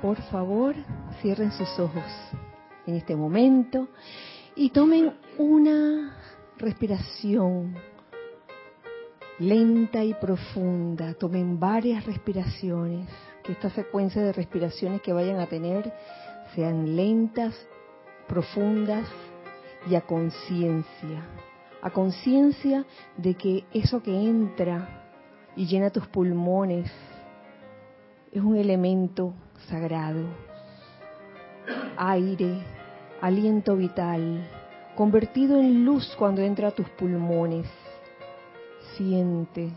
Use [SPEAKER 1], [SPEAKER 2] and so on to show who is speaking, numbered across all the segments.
[SPEAKER 1] por favor, cierren sus ojos en este momento y tomen una respiración lenta y profunda. Tomen varias respiraciones, que esta secuencia de respiraciones que vayan a tener sean lentas, profundas y a conciencia. A conciencia de que eso que entra y llena tus pulmones es un elemento sagrado. Aire, aliento vital, convertido en luz cuando entra a tus pulmones. Siente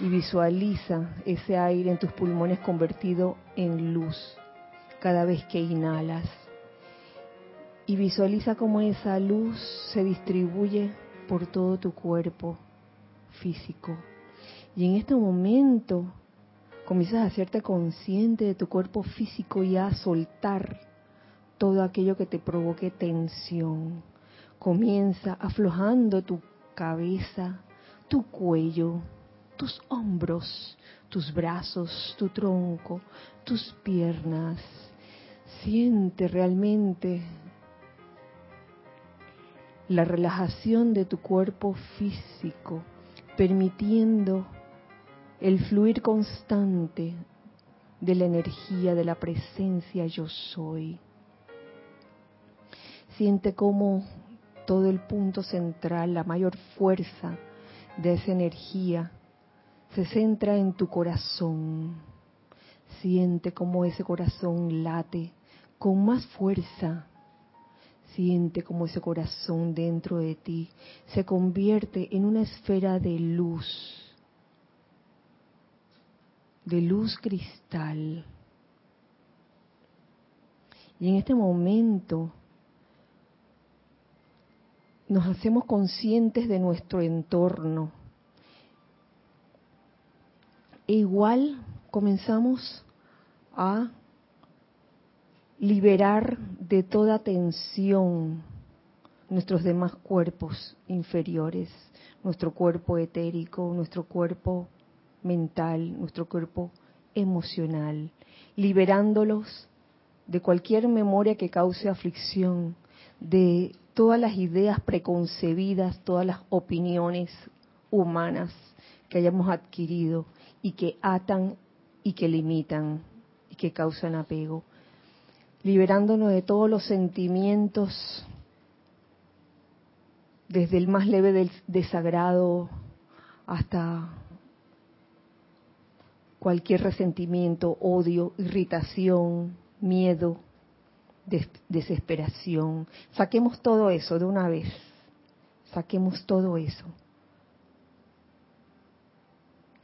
[SPEAKER 1] y visualiza ese aire en tus pulmones convertido en luz cada vez que inhalas. Y visualiza cómo esa luz se distribuye por todo tu cuerpo físico. Y en este momento comienzas a hacerte consciente de tu cuerpo físico y a soltar todo aquello que te provoque tensión. Comienza aflojando tu cabeza, tu cuello, tus hombros, tus brazos, tu tronco, tus piernas. Siente realmente la relajación de tu cuerpo físico, permitiendo el fluir constante de la energía, de la presencia yo soy. Siente cómo todo el punto central, la mayor fuerza de esa energía se centra en tu corazón. Siente cómo ese corazón late con más fuerza. Siente cómo ese corazón dentro de ti se convierte en una esfera de luz, de luz cristal. Y en este momento nos hacemos conscientes de nuestro entorno e igual comenzamos a liberar de toda tensión nuestros demás cuerpos inferiores, nuestro cuerpo etérico, nuestro cuerpo mental, nuestro cuerpo emocional, liberándolos de cualquier memoria que cause aflicción, de todas las ideas preconcebidas, todas las opiniones humanas que hayamos adquirido y que atan y que limitan y que causan apego, liberándonos de todos los sentimientos, desde el más leve del desagrado hasta cualquier resentimiento, odio, irritación, miedo, desesperación. Saquemos todo eso de una vez. Saquemos todo eso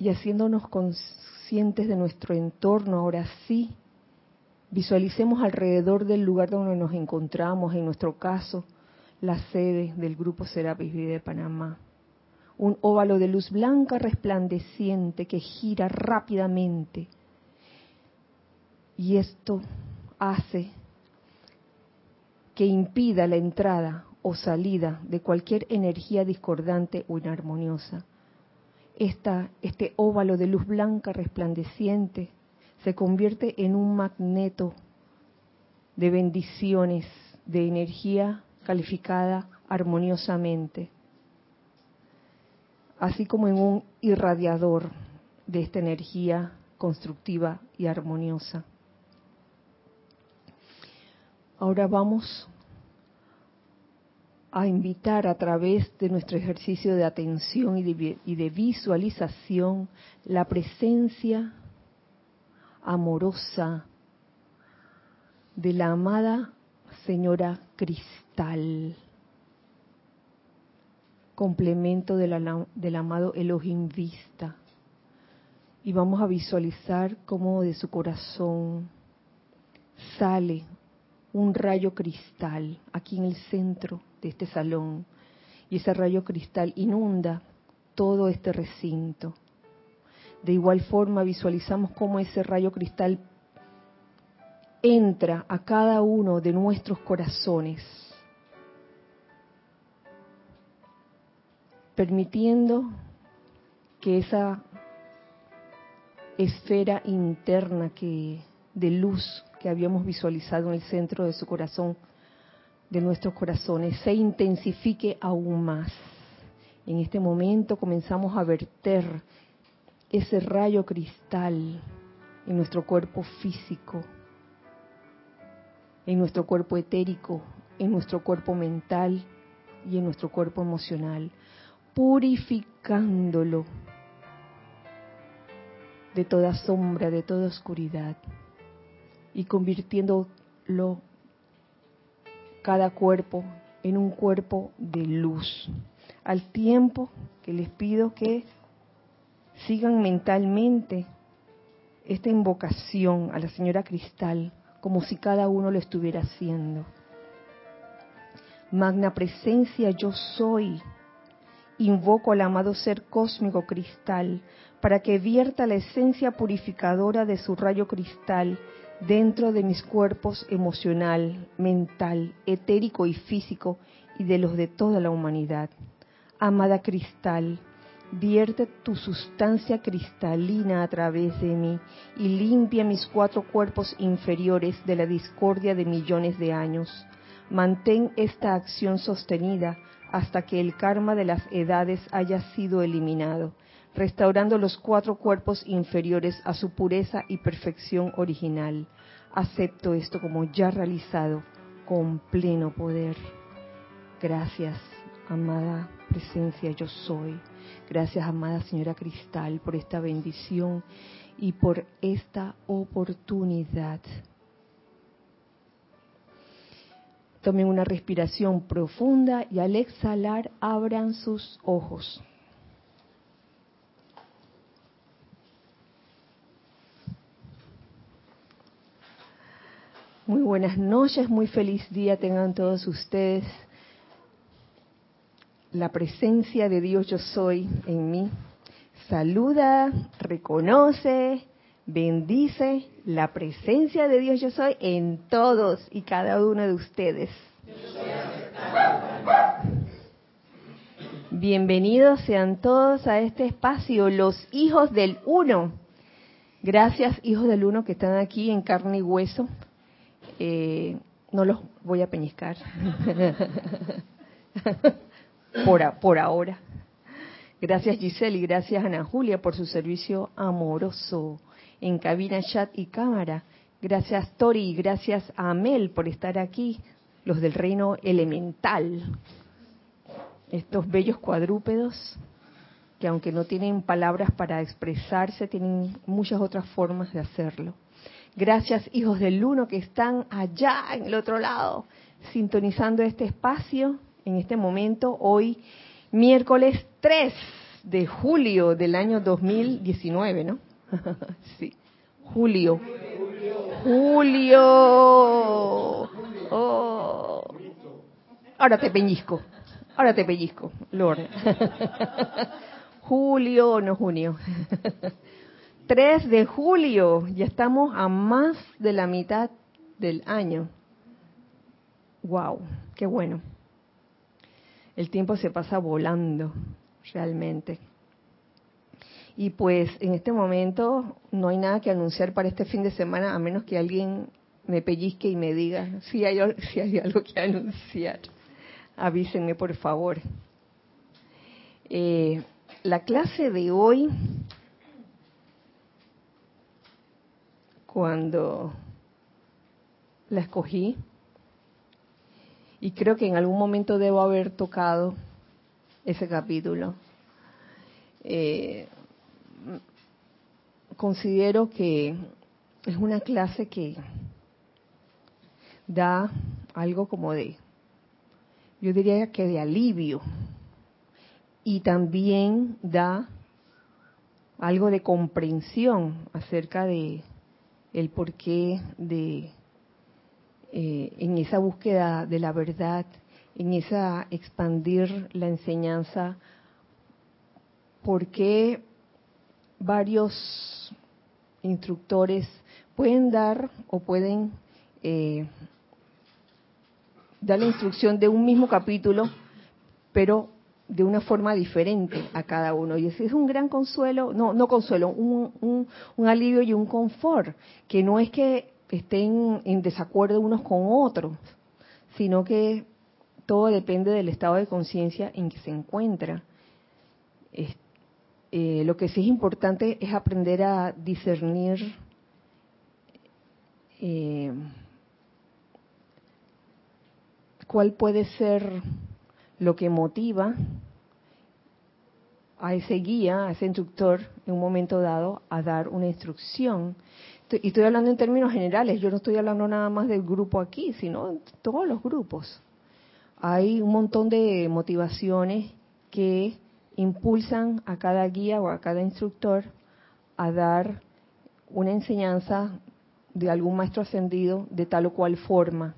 [SPEAKER 1] y haciéndonos conscientes de nuestro entorno, ahora sí, visualicemos alrededor del lugar donde nos encontramos, en nuestro caso, la sede del Grupo Serapis Vida de Panamá. Un óvalo de luz blanca resplandeciente que gira rápidamente. Y esto hace que impida la entrada o salida de cualquier energía discordante o inarmoniosa este óvalo de luz blanca resplandeciente se convierte en un magneto de bendiciones, de energía calificada armoniosamente, así como en un irradiador de esta energía constructiva y armoniosa. Ahora vamos a invitar a través de nuestro ejercicio de atención y de, visualización la presencia amorosa de la amada señora Cristal, complemento del amado Elohim Vista. Y vamos a visualizar cómo de su corazón sale un rayo cristal aquí en el centro de este salón y ese rayo cristal inunda todo este recinto. De igual forma visualizamos cómo ese rayo cristal entra a cada uno de nuestros corazones, permitiendo que esa esfera interna que de luz que habíamos visualizado en el centro de su corazón, de nuestros corazones, se intensifique aún más. En este momento comenzamos a verter ese rayo cristal en nuestro cuerpo físico, en nuestro cuerpo etérico, en nuestro cuerpo mental y en nuestro cuerpo emocional, purificándolo de toda sombra, de toda oscuridad y convirtiéndolo cada cuerpo en un cuerpo de luz. Al tiempo que les pido que sigan mentalmente esta invocación a la señora Cristal como si cada uno lo estuviera haciendo. Magna presencia yo soy. Invoco al amado ser cósmico cristal para que vierta la esencia purificadora de su rayo cristal dentro de mis cuerpos emocional, mental, etérico y físico y de los de toda la humanidad. Amada cristal, vierte tu sustancia cristalina a través de mí y limpia mis cuatro cuerpos inferiores de la discordia de millones de años. Mantén esta acción sostenida hasta que el karma de las edades haya sido eliminado, restaurando los cuatro cuerpos inferiores a su pureza y perfección original. Acepto esto como ya realizado con pleno poder. Gracias, amada presencia yo soy. Gracias, amada señora Cristal, por esta bendición y por esta oportunidad. Tomen una respiración profunda y al exhalar abran sus ojos. Muy buenas noches, muy feliz día tengan todos ustedes la presencia de Dios yo soy en mí. Saluda, reconoce, bendice la presencia de Dios yo soy en todos y cada uno de ustedes. Bienvenidos sean todos a este espacio, los hijos del uno. Gracias, hijos del uno, que están aquí en carne y hueso. Eh, no los voy a peñiscar. por, por ahora. Gracias Giselle y gracias Ana Julia por su servicio amoroso en cabina, chat y cámara. Gracias Tori gracias a Amel por estar aquí, los del reino elemental. Estos bellos cuadrúpedos que aunque no tienen palabras para expresarse, tienen muchas otras formas de hacerlo. Gracias hijos del uno que están allá en el otro lado, sintonizando este espacio en este momento, hoy miércoles 3 de julio del año 2019, ¿no? sí, julio. Julio. Oh. Ahora te peñisco. Ahora te pellizco, Lord. julio, no junio. 3 de julio, ya estamos a más de la mitad del año. Wow, qué bueno el tiempo se pasa volando realmente. Y pues en este momento no hay nada que anunciar para este fin de semana, a menos que alguien me pellizque y me diga si hay, si hay algo que anunciar. Avísenme, por favor. Eh, la clase de hoy, cuando la escogí, y creo que en algún momento debo haber tocado ese capítulo. Eh, considero que es una clase que da algo como de, yo diría que de alivio, y también da algo de comprensión acerca de el porqué de eh, en esa búsqueda de la verdad, en esa expandir la enseñanza, porque varios instructores pueden dar o pueden eh, dar la instrucción de un mismo capítulo, pero de una forma diferente a cada uno. Y ese es un gran consuelo, no, no consuelo, un, un, alivio y un confort, que no es que estén en desacuerdo unos con otros, sino que todo depende del estado de conciencia en que se encuentra. Eh, lo que sí es importante es aprender a discernir eh, cuál puede ser lo que motiva a ese guía, a ese instructor, en un momento dado, a dar una instrucción. Y estoy hablando en términos generales, yo no estoy hablando nada más del grupo aquí, sino todos los grupos. Hay un montón de motivaciones que impulsan a cada guía o a cada instructor a dar una enseñanza de algún maestro ascendido de tal o cual forma.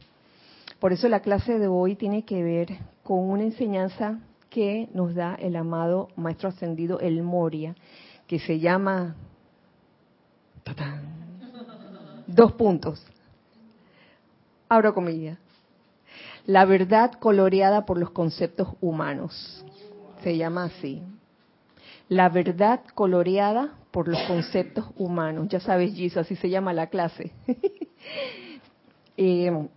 [SPEAKER 1] Por eso la clase de hoy tiene que ver con una enseñanza que nos da el amado maestro ascendido El Moria, que se llama dos puntos. Abro comillas. La verdad coloreada por los conceptos humanos. Se llama así. La verdad coloreada por los conceptos humanos. Ya sabes, Giso, así se llama la clase. eh,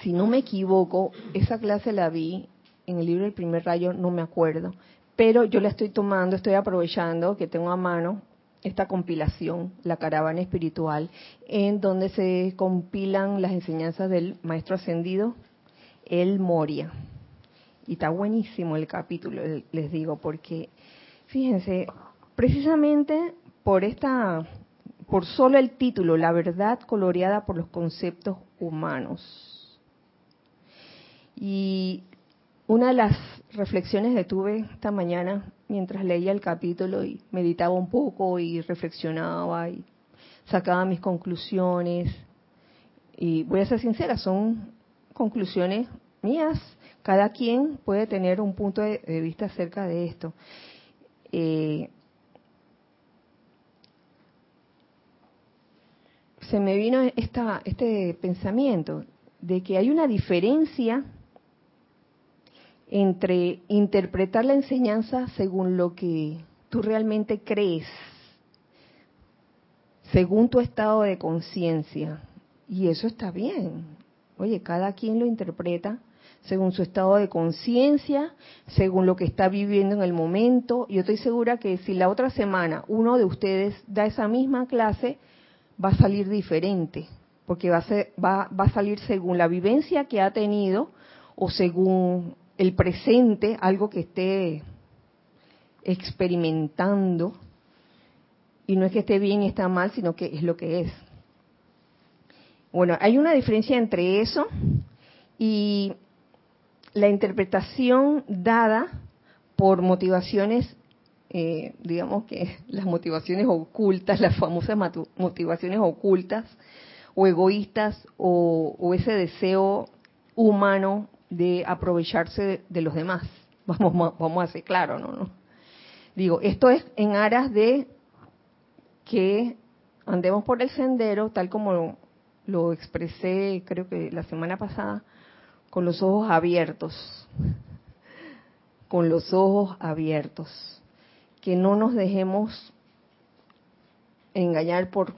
[SPEAKER 1] si no me equivoco, esa clase la vi en el libro El primer rayo, no me acuerdo, pero yo la estoy tomando, estoy aprovechando que tengo a mano esta compilación, la caravana espiritual, en donde se compilan las enseñanzas del maestro ascendido, el Moria. Y está buenísimo el capítulo, les digo, porque fíjense, precisamente por esta, por solo el título, la verdad coloreada por los conceptos humanos. Y una de las reflexiones que tuve esta mañana mientras leía el capítulo y meditaba un poco y reflexionaba y sacaba mis conclusiones, y voy a ser sincera, son conclusiones mías, cada quien puede tener un punto de, vista acerca de esto. Eh, se me vino esta, este pensamiento de que hay una diferencia entre interpretar la enseñanza según lo que tú realmente crees, según tu estado de conciencia. Y eso está bien. Oye, cada quien lo interpreta según su estado de conciencia, según lo que está viviendo en el momento. Yo estoy segura que si la otra semana uno de ustedes da esa misma clase, va a salir diferente, porque va a, ser, va, va a salir según la vivencia que ha tenido o según el presente, algo que esté experimentando, y no es que esté bien y está mal, sino que es lo que es. Bueno, hay una diferencia entre eso y la interpretación dada por motivaciones, eh, digamos que las motivaciones ocultas, las famosas motivaciones ocultas o egoístas o, ese deseo humano de aprovecharse de, los demás. Vamos, vamos a ser claro, ¿no? ¿no? Digo, esto es en aras de que andemos por el sendero, tal como lo, expresé creo que la semana pasada, con los ojos abiertos, con los ojos abiertos, que no nos dejemos engañar por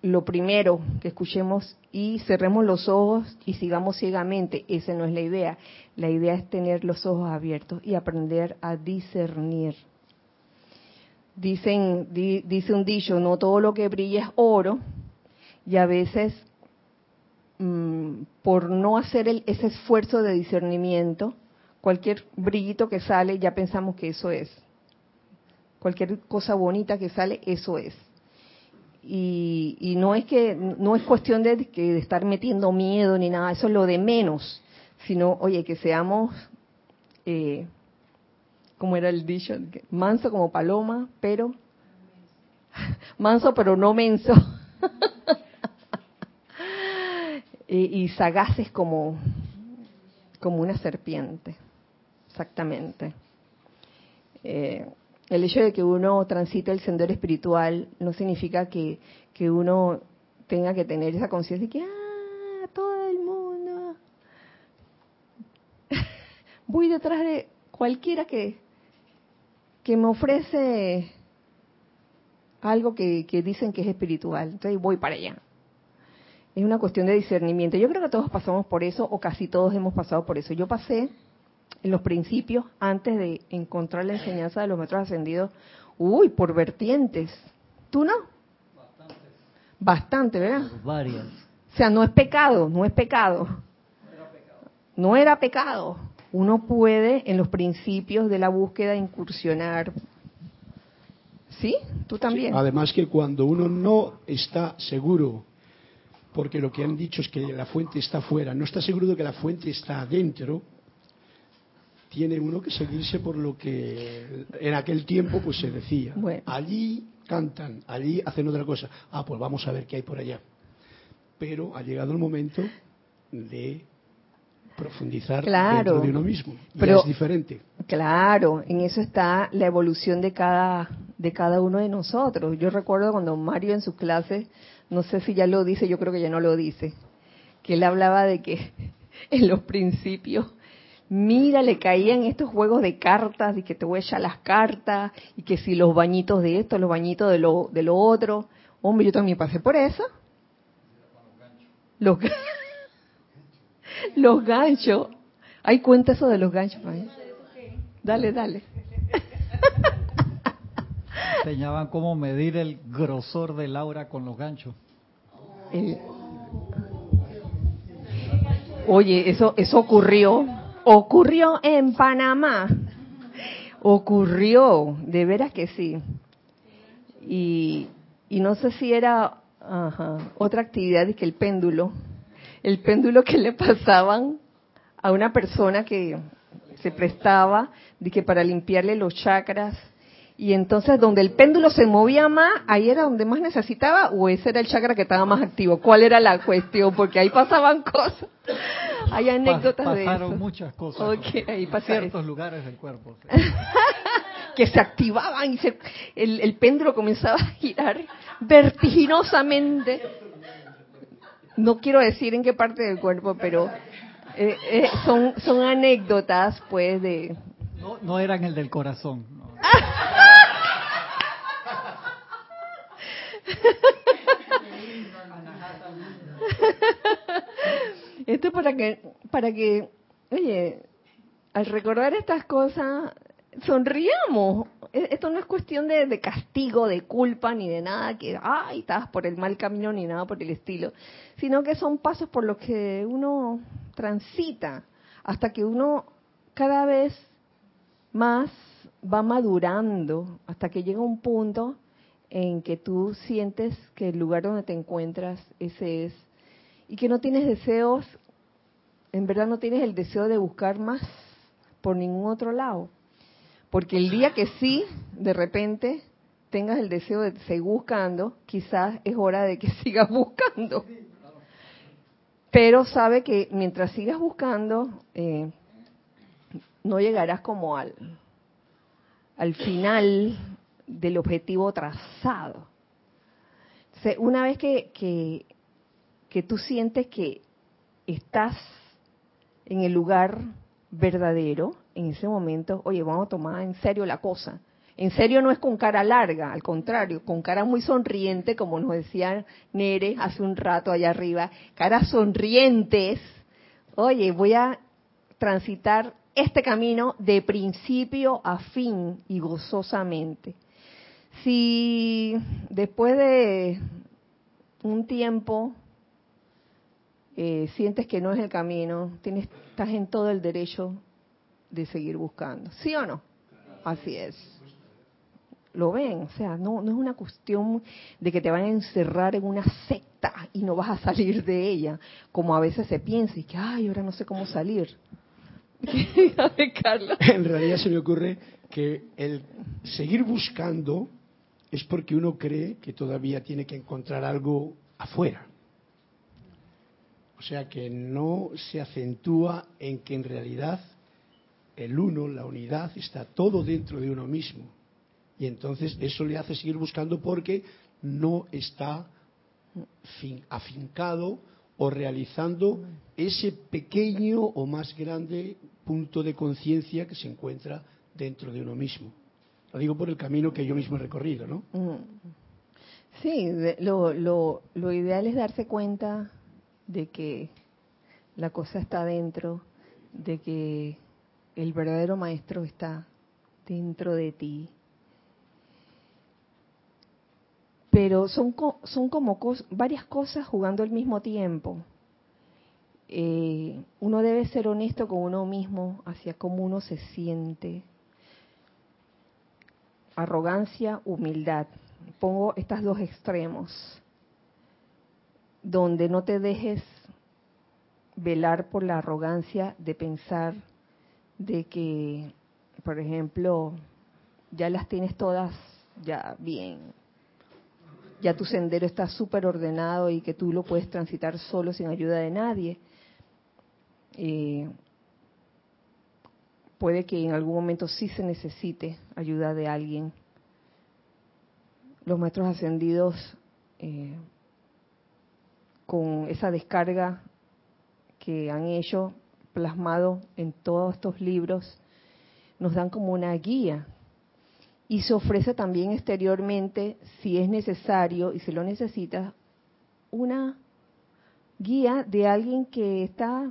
[SPEAKER 1] lo primero que escuchemos y cerremos los ojos y sigamos ciegamente. Esa no es la idea. La idea es tener los ojos abiertos y aprender a discernir. Dicen, dice un dicho, no todo lo que brilla es oro y a veces mm, por no hacer ese esfuerzo de discernimiento, cualquier brillito que sale ya pensamos que eso es. Cualquier cosa bonita que sale, eso es. Y, no es que no es cuestión de, de estar metiendo miedo ni nada, eso es lo de menos, sino, oye, que seamos, eh, como era el dicho, manso como paloma, pero manso pero no menso, y, sagaces como, como una serpiente, exactamente. Eh, el hecho de que uno transite el sendero espiritual no significa que, uno tenga que tener esa conciencia de que, ah, todo el mundo, voy detrás de cualquiera que, que me ofrece algo que, que dicen que es espiritual. Entonces voy para allá. Es una cuestión de discernimiento. Yo creo que todos pasamos por eso, o casi todos hemos pasado por eso. Yo pasé en los principios, antes de encontrar la enseñanza de los metros ascendidos, uy, por vertientes. ¿Tú no? Bastante. Bastante, ¿verdad?
[SPEAKER 2] varias.
[SPEAKER 1] O sea, no es pecado, no es pecado. No era pecado. No era pecado. Uno puede en los principios de la búsqueda incursionar. ¿Sí? ¿Tú también?
[SPEAKER 3] Además que cuando uno no está seguro, porque lo que han dicho es que la fuente está afuera, no está seguro de que la fuente está adentro, tiene uno que seguirse por lo que en aquel tiempo pues se decía. Allí cantan, allí hacen otra cosa. Ah, pues vamos a ver qué hay por allá. Pero ha llegado el momento de profundizar dentro de uno mismo. pero, es diferente.
[SPEAKER 1] Claro, en eso está la evolución de cada, de cada uno de nosotros. Yo recuerdo cuando Mario en sus clases, no sé si ya lo dice, yo creo que ya no lo dice, que él hablaba de que en los principios mira, le caían estos juegos de cartas y que te voy a echar las cartas y que si los bañitos de esto, los bañitos de lo, de lo otro. Hombre, yo también pasé por eso. Los, los ganchos. Hay cuenta eso de los ganchos. Dale, dale.
[SPEAKER 2] Enseñaban cómo medir el grosor del aura con los ganchos.
[SPEAKER 1] Oye, eso, eso ocurrió Ocurrió en Panamá. Ocurrió, de veras que sí. Y, y no sé si era otra actividad, que el péndulo, el péndulo que le pasaban a una persona que se prestaba de que para limpiarle los chakras y entonces donde el péndulo se movía más, ahí era donde más necesitaba o ese era el chakra que estaba más activo. ¿Cuál era la cuestión? Porque ahí pasaban cosas. Hay anécdotas de eso.
[SPEAKER 2] Pasaron muchas cosas.
[SPEAKER 1] ahí
[SPEAKER 2] en ciertos lugares del cuerpo.
[SPEAKER 1] que se activaban y se, el, el péndulo comenzaba a girar vertiginosamente. No quiero decir en qué parte del cuerpo, pero eh, eh, son, son anécdotas, pues, de...
[SPEAKER 2] No, no eran el del corazón.
[SPEAKER 1] Esto es para que, para que, oye, al recordar estas cosas, sonríamos. E, esto no es cuestión de, de, castigo, de culpa, ni de nada que, ay, estás por el mal camino, ni nada por el estilo, sino que son pasos por los que uno transita hasta que uno cada vez más va madurando, hasta que llega un punto en que tú sientes que el lugar donde te encuentras, ese es, y que no tienes deseos, en verdad no tienes el deseo de buscar más por ningún otro lado. Porque el día que sí, de repente, tengas el deseo de seguir buscando, quizás es hora de que sigas buscando. Pero sabe que mientras sigas buscando, eh, no llegarás como al, al final del objetivo trazado. una vez que, que, que tú sientes que estás en el lugar verdadero, en ese momento, oye, vamos a tomar en serio la cosa. En serio no es con cara larga, al contrario, con cara muy sonriente, como nos decía Nere hace un rato allá arriba, caras sonrientes. Oye, voy a transitar este camino de principio a fin y gozosamente. Si después de un tiempo eh, sientes que no es el camino, tienes, estás en todo el derecho de seguir buscando. ¿Sí o no? Así es. Lo ven, o sea, no, no es una cuestión de que te van a encerrar en una secta y no vas a salir de ella, como a veces se piensa y que, ay, ahora no sé cómo salir.
[SPEAKER 3] en realidad se me ocurre que el seguir buscando es porque uno cree que todavía tiene que encontrar algo afuera. O sea que no se acentúa en que en realidad el uno, la unidad, está todo dentro de uno mismo. Y entonces eso le hace seguir buscando porque no está afincado o realizando ese pequeño o más grande punto de conciencia que se encuentra dentro de uno mismo. Lo digo por el camino que yo mismo he recorrido, ¿no?
[SPEAKER 1] Mm. Sí, lo, lo, lo ideal es darse cuenta de que la cosa está dentro, de que el verdadero maestro está dentro de ti. Pero son, son como varias cosas jugando al mismo tiempo. Eh, uno debe ser honesto con uno mismo hacia cómo uno se siente. Arrogancia, humildad. Pongo estos dos extremos, donde no te dejes velar por la arrogancia de pensar de que, por ejemplo, ya las tienes todas ya bien, ya tu sendero está súper ordenado y que tú lo puedes transitar solo sin ayuda de nadie. Eh, puede que en algún momento sí se necesite ayuda de alguien. Los maestros ascendidos, eh, con esa descarga que han hecho, plasmado en todos estos libros, nos dan como una guía. Y se ofrece también exteriormente, si es necesario y se lo necesita, una guía de alguien que está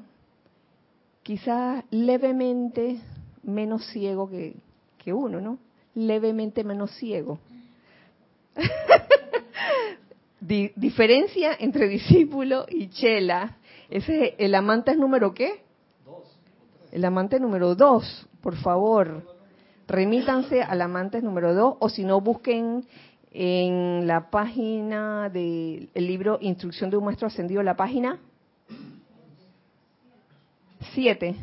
[SPEAKER 1] quizás levemente menos ciego que, que uno, ¿no? Levemente menos ciego. diferencia entre discípulo y chela. Ese, ¿El amante es número qué? El amante número dos, por favor. Remítanse al amante número dos o si no busquen en la página del libro Instrucción de un Maestro Ascendido, la página 7.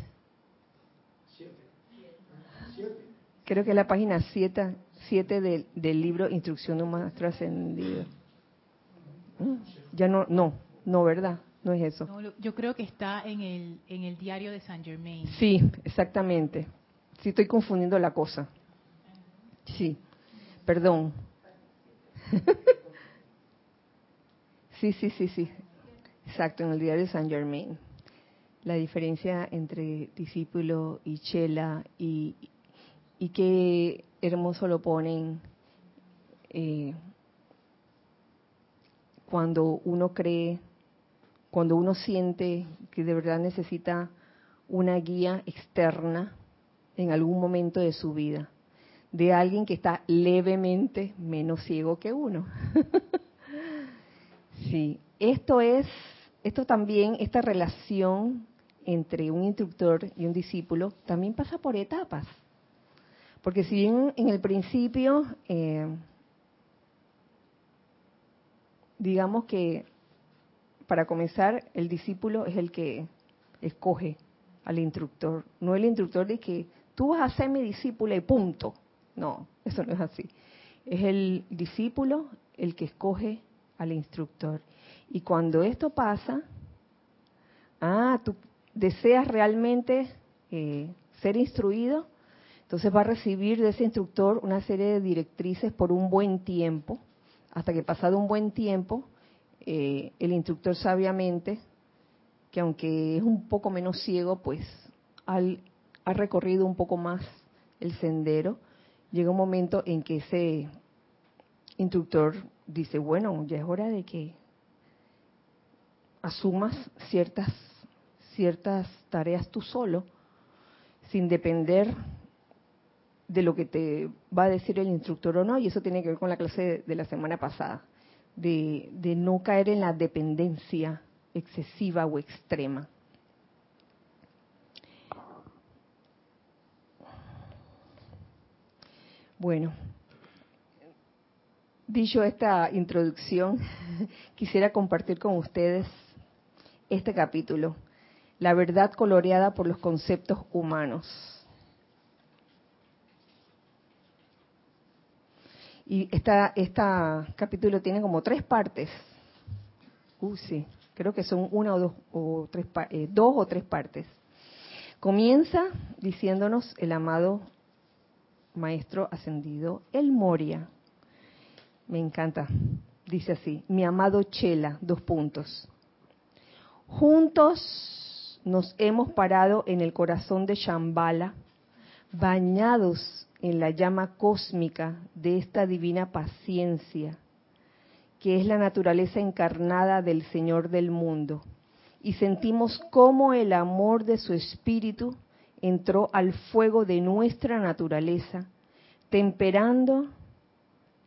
[SPEAKER 1] Creo que es la página 7 siete del, del libro Instrucción de un Maestro Ascendido. Mm, ya no, no, no, ¿verdad? No es eso.
[SPEAKER 4] yo creo que está en el, en el diario de Saint Germain.
[SPEAKER 1] Sí, exactamente. Sí, estoy confundiendo la cosa. Sí, perdón. sí, sí, sí, sí. Exacto, en el diario de Saint Germain. La diferencia entre discípulo y chela y, y qué hermoso lo ponen eh, cuando uno cree cuando uno siente que de verdad necesita una guía externa en algún momento de su vida, de alguien que está levemente menos ciego que uno. sí, esto es, esto también, esta relación entre un instructor y un discípulo también pasa por etapas. Porque si bien en el principio, eh, digamos que para comenzar, el discípulo es el que escoge al instructor, no el instructor de que tú vas a ser mi discípula y punto. No, eso no es así. Es el discípulo el que escoge al instructor. Y cuando esto pasa, ah, tú deseas realmente eh, ser instruido, entonces va a recibir de ese instructor una serie de directrices por un buen tiempo, hasta que pasado un buen tiempo, eh, el instructor sabiamente, que aunque es un poco menos ciego, pues ha recorrido un poco más el sendero, llega un momento en que ese instructor dice, bueno, ya es hora de que asumas ciertas, ciertas tareas tú solo, sin depender de lo que te va a decir el instructor o no, y eso tiene que ver con la clase de la semana pasada de, no caer en la dependencia excesiva o extrema. Bueno, dicho esta introducción, quisiera compartir con ustedes este capítulo, la verdad coloreada por los conceptos humanos. Y esta, esta capítulo tiene como tres partes. Uh, sí, creo que son una o dos o tres, eh, dos o tres partes. Comienza diciéndonos el amado maestro ascendido, el Moria. Me encanta. Dice así, mi amado Chela, dos puntos. Juntos nos hemos parado en el corazón de Shambhala, bañados en la llama cósmica de esta divina paciencia, que es la naturaleza encarnada del Señor del mundo, y sentimos cómo el amor de su espíritu entró al fuego de nuestra naturaleza, temperando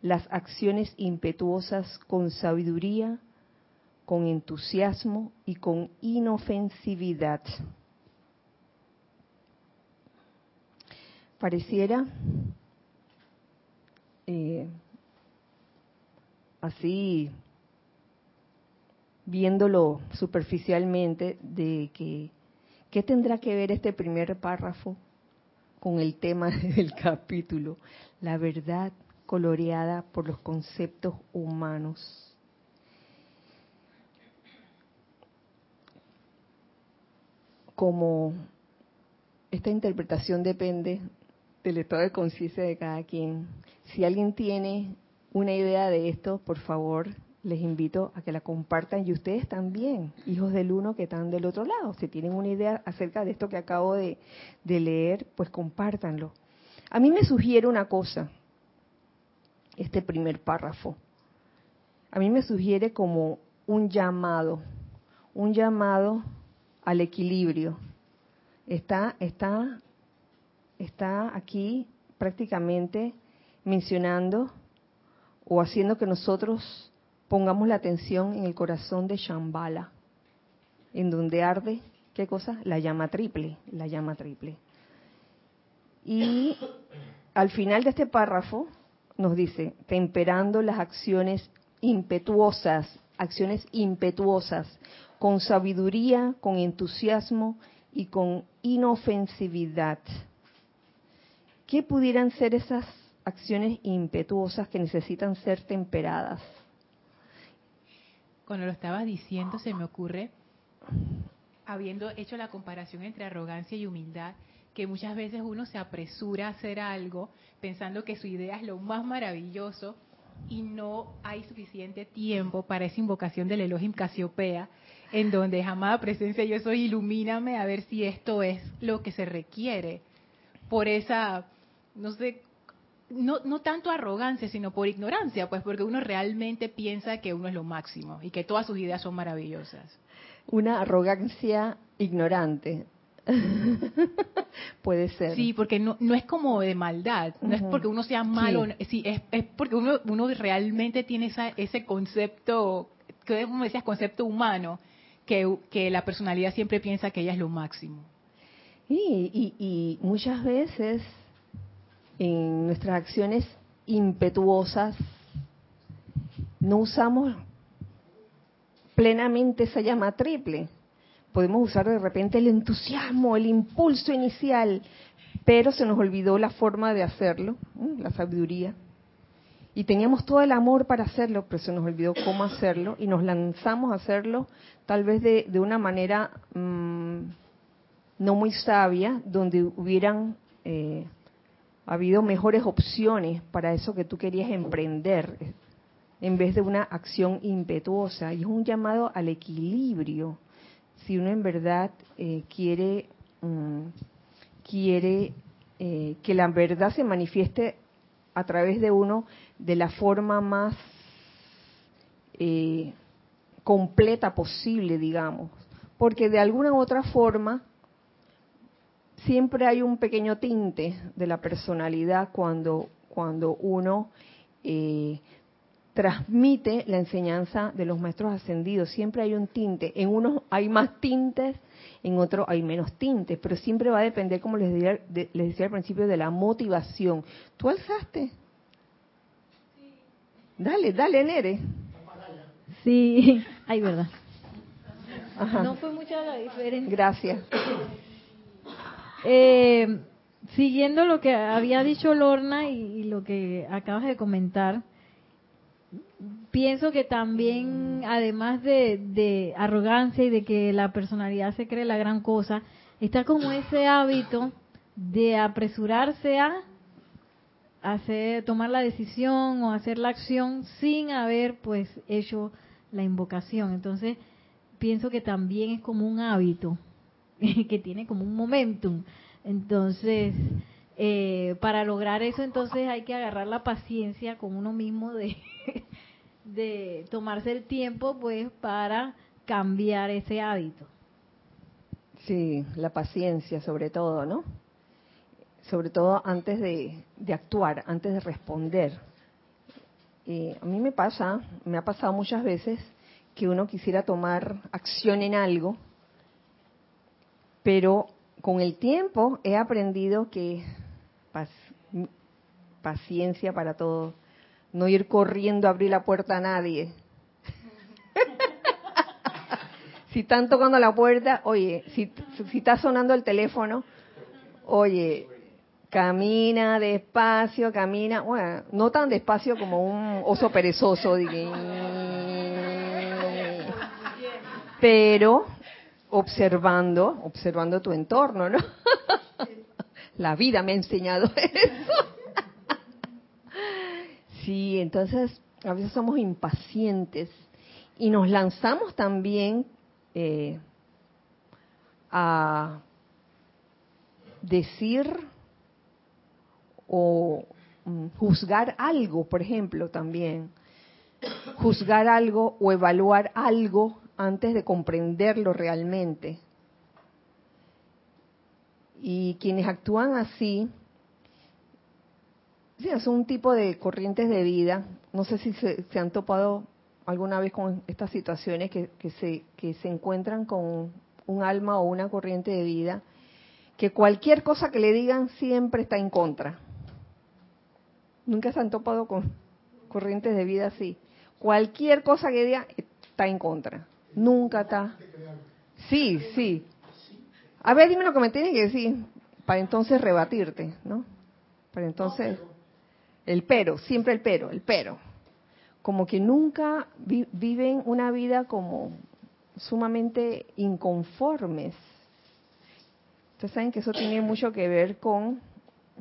[SPEAKER 1] las acciones impetuosas con sabiduría, con entusiasmo y con inofensividad. Pareciera eh, así, viéndolo superficialmente, de que, ¿qué tendrá que ver este primer párrafo con el tema del capítulo? La verdad coloreada por los conceptos humanos. Como esta interpretación depende del estado de conciencia de cada quien. Si alguien tiene una idea de esto, por favor, les invito a que la compartan y ustedes también, hijos del uno que están del otro lado. Si tienen una idea acerca de esto que acabo de, de leer, pues compártanlo. A mí me sugiere una cosa, este primer párrafo. A mí me sugiere como un llamado, un llamado al equilibrio. Está, está, está aquí prácticamente mencionando o haciendo que nosotros pongamos la atención en el corazón de Shambhala, en donde arde, ¿qué cosa? La llama triple, la llama triple. Y al final de este párrafo nos dice, temperando las acciones impetuosas, acciones impetuosas, con sabiduría, con entusiasmo y con inofensividad. ¿Qué pudieran ser esas acciones impetuosas que necesitan ser temperadas?
[SPEAKER 4] Cuando lo estabas diciendo se me ocurre, habiendo hecho la comparación entre arrogancia y humildad, que muchas veces uno se apresura a hacer algo pensando que su idea es lo más maravilloso y no hay suficiente tiempo para esa invocación del Elohim Casiopea, en donde amada presencia yo soy, ilumíname a ver si esto es lo que se requiere por esa, no sé, no, no tanto arrogancia, sino por ignorancia, pues porque uno realmente piensa que uno es lo máximo y que todas sus ideas son maravillosas.
[SPEAKER 1] Una arrogancia ignorante. Puede ser.
[SPEAKER 4] Sí, porque no, no es como de maldad, no es porque uno sea malo, sí. es, es, porque uno, uno realmente tiene esa, ese concepto, que como decías, concepto humano, que, que la personalidad siempre piensa que ella es lo máximo.
[SPEAKER 1] Y, y, y muchas veces en nuestras acciones impetuosas no usamos plenamente esa llama triple podemos usar de repente el entusiasmo, el impulso inicial, pero se nos olvidó la forma de hacerlo, la sabiduría. Y teníamos todo el amor para hacerlo, pero se nos olvidó cómo hacerlo y nos lanzamos a hacerlo tal vez de, una manera mmm, no muy sabia, donde hubieran eh, habido mejores opciones para eso que tú querías emprender, en vez de una acción impetuosa. Y es un llamado al equilibrio si uno en verdad eh, quiere, um, quiere eh, que la verdad se manifieste a través de uno de la forma más eh, completa posible, digamos. Porque de alguna u otra forma siempre hay un pequeño tinte de la personalidad cuando, cuando uno eh, transmite la enseñanza de los maestros ascendidos. Siempre hay un tinte. En unos hay más tintes, en otros hay menos tintes, pero siempre va a depender, como les decía, les decía al principio, de la motivación. ¿Tú alzaste? Sí. Dale, dale, Nere.
[SPEAKER 5] Sí, ay, verdad. Ajá. No fue mucha la diferencia.
[SPEAKER 1] Gracias.
[SPEAKER 5] Eh, siguiendo lo que había dicho Lorna y, lo que acabas de comentar, pienso que también, además de, arrogancia y de que la personalidad se cree la gran cosa, está como ese hábito de apresurarse a hacer, tomar la decisión o hacer la acción sin haber pues hecho la invocación. Entonces, pienso que también es como un hábito, que tiene como un momentum. Entonces, eh, para lograr eso, entonces hay que agarrar la paciencia con uno mismo de, tomarse el tiempo, pues, para cambiar ese hábito.
[SPEAKER 1] Sí, la paciencia sobre todo, ¿no? Sobre todo antes de, de actuar, antes de responder. Eh, a mí me pasa, me ha pasado muchas veces que uno quisiera tomar acción en algo, pero con el tiempo he aprendido que paciencia para todo, no ir corriendo a abrir la puerta a nadie. si están tocando la puerta, oye, si, si está sonando el teléfono, oye, camina despacio, camina, bueno, no tan despacio como un oso perezoso, pero observando, observando tu entorno, ¿no? La vida me ha enseñado eso. Sí, entonces a veces somos impacientes y nos lanzamos también eh, a decir o mm, juzgar algo, por ejemplo, también. Juzgar algo o evaluar algo antes de comprenderlo realmente. Y quienes actúan así, son un tipo de corrientes de vida. No sé si se, han topado alguna vez con estas situaciones que, se, que se encuentran con un alma o una corriente de vida, que cualquier cosa que le digan siempre está en contra. Nunca se han topado con corrientes de vida así. Cualquier cosa que diga está en contra. Nunca está. Sí, sí. A ver, dime lo que me tienes que decir para entonces rebatirte, ¿no? Para entonces el pero, siempre el pero, el pero. Como que nunca viven una vida como sumamente inconformes. Ustedes saben que eso tiene mucho que ver con,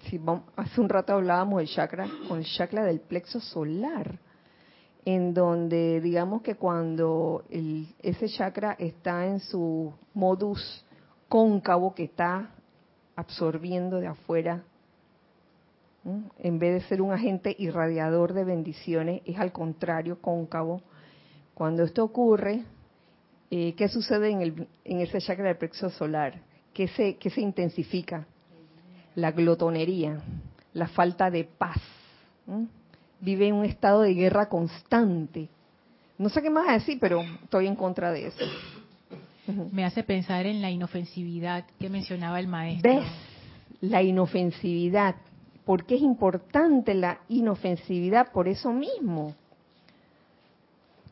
[SPEAKER 1] si hace un rato hablábamos del chakra, con el chakra del plexo solar en donde digamos que cuando ese chakra está en su modus cóncavo que está absorbiendo de afuera, en vez de ser un agente irradiador de bendiciones, es al contrario cóncavo. Cuando esto ocurre, eh, ¿qué sucede en, el, en ese chakra del plexo solar? ¿Qué se, ¿Qué se intensifica? La glotonería, la falta de paz vive en un estado de guerra constante. No sé qué más decir, pero estoy en contra de eso.
[SPEAKER 4] Me hace pensar en la inofensividad que mencionaba el maestro.
[SPEAKER 1] ¿Ves? La inofensividad. ¿Por qué es importante la inofensividad? Por eso mismo.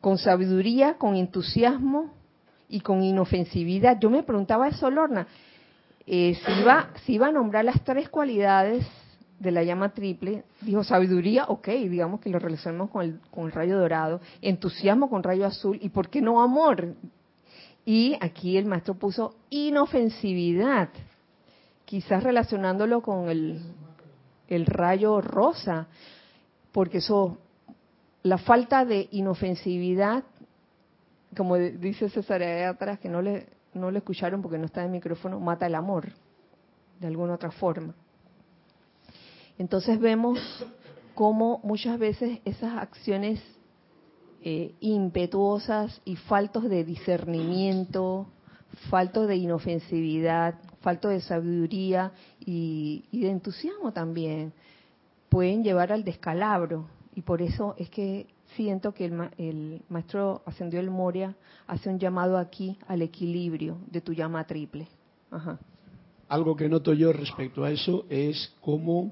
[SPEAKER 1] Con sabiduría, con entusiasmo y con inofensividad. Yo me preguntaba eso, Lorna, eh, si, iba, si iba a nombrar las tres cualidades de la llama triple, dijo sabiduría, ok, digamos que lo relacionamos con el, con el rayo dorado, entusiasmo con rayo azul, y por qué no amor. Y aquí el maestro puso inofensividad, quizás relacionándolo con el, el rayo rosa, porque eso, la falta de inofensividad, como dice César atrás, que no le, no le escucharon porque no está en el micrófono, mata el amor, de alguna otra forma. Entonces vemos cómo muchas veces esas acciones eh, impetuosas y faltos de discernimiento, faltos de inofensividad, faltos de sabiduría y, de entusiasmo también, pueden llevar al descalabro. Y por eso es que siento que el, el maestro Ascendió el Moria hace un llamado aquí al equilibrio de tu llama triple.
[SPEAKER 3] Algo que noto yo respecto a eso es cómo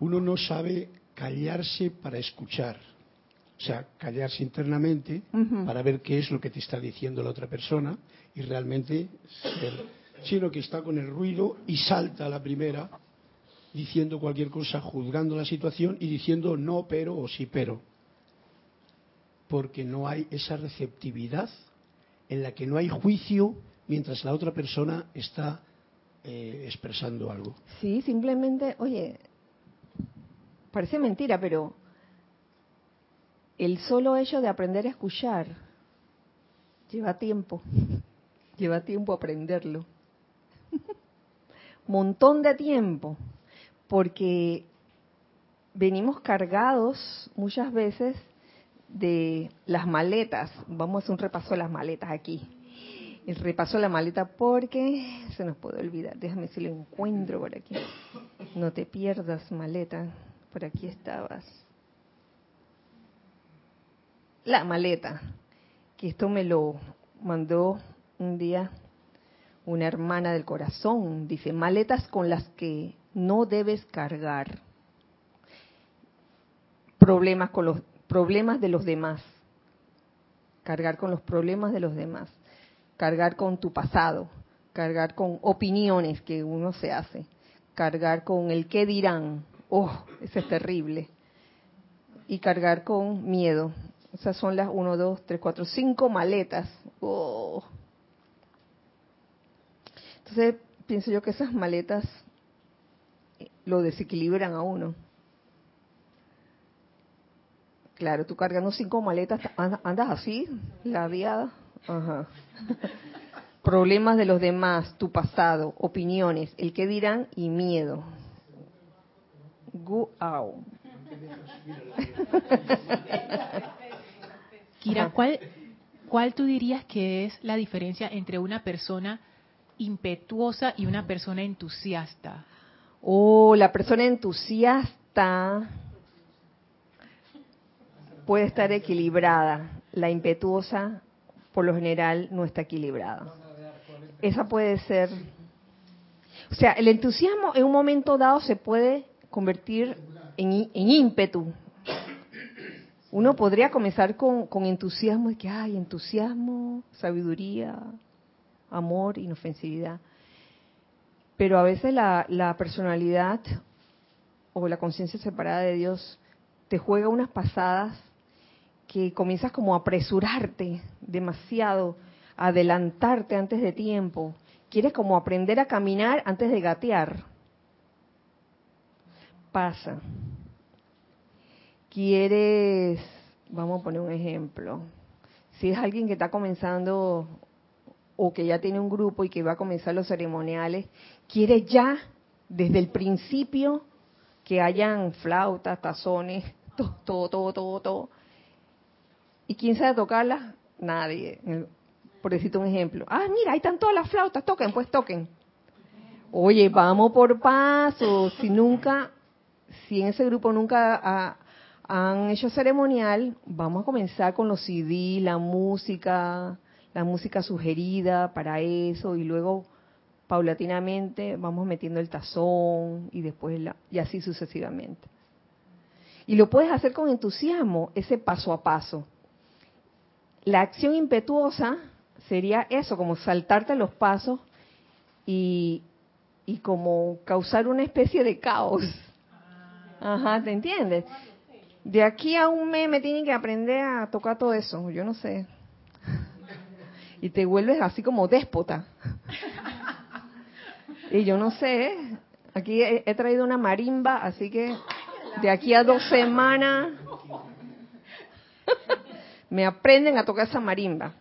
[SPEAKER 3] uno no sabe callarse para escuchar. O sea, callarse internamente para ver qué es lo que te está diciendo la otra persona y realmente sino que está con el ruido y salta a la primera diciendo cualquier cosa, juzgando la situación y diciendo no, pero o sí, pero. Porque no hay esa receptividad en la que no hay juicio mientras la otra persona está eh, expresando algo.
[SPEAKER 1] Sí, simplemente, oye, parece mentira, pero el solo hecho de aprender a escuchar Lleva tiempo, lleva tiempo aprenderlo. Montón de tiempo, porque venimos cargados muchas veces de las maletas. Vamos a hacer un repaso de las maletas aquí. El repaso de la maleta porque se nos puede olvidar. Déjame si lo encuentro por aquí. No te pierdas, maleta. Por aquí estabas. La maleta. Que esto me lo mandó un día una hermana del corazón. Dice, maletas con las que no debes cargar. Problemas con los problemas de los demás. Cargar con los problemas de los demás. Cargar con tu pasado. Cargar con opiniones que uno se hace. Cargar con el qué dirán. Oh, ese es terrible. Y cargar con miedo. Esas son las 1, 2, 3, 4, 5 maletas. Oh. Entonces, pienso yo que esas maletas lo desequilibran a uno. Claro, tú cargando cinco maletas, andas así, ladeada. Ajá. Problemas de los demás, tu pasado, opiniones, el que dirán y miedo. Guau.
[SPEAKER 4] Kira, ¿cuál, ¿cuál tú dirías que es la diferencia entre una persona impetuosa y una persona entusiasta?
[SPEAKER 1] Oh, la persona entusiasta puede estar equilibrada. La impetuosa, por lo general, no está equilibrada. Esa puede ser. O sea, el entusiasmo en un momento dado se puede convertir en, en ímpetu. Uno podría comenzar con, con entusiasmo, que hay entusiasmo, sabiduría, amor, inofensividad. Pero a veces la, la personalidad o la conciencia separada de Dios te juega unas pasadas que comienzas como a apresurarte demasiado, a adelantarte antes de tiempo. Quieres como aprender a caminar antes de gatear. Pasa. Quieres, vamos a poner un ejemplo. Si es alguien que está comenzando o que ya tiene un grupo y que va a comenzar los ceremoniales, quiere ya desde el principio que hayan flautas, tazones, todo, todo, todo, todo, todo ¿Y quién sabe tocarla? Nadie. Por decirte un ejemplo. Ah, mira, ahí están todas las flautas, toquen, pues toquen. Oye, vamos por paso. Si nunca, si en ese grupo nunca han hecho ceremonial, vamos a comenzar con los CD, la música, la música sugerida para eso y luego paulatinamente vamos metiendo el tazón y después la, y así sucesivamente. Y lo puedes hacer con entusiasmo, ese paso a paso. La acción impetuosa sería eso, como saltarte los pasos y, y como causar una especie de caos. Ajá, ¿te entiendes? De aquí a un mes me tienen que aprender a tocar todo eso, yo no sé. Y te vuelves así como déspota. Y yo no sé, aquí he, he traído una marimba, así que de aquí a dos semanas me aprenden a tocar esa marimba.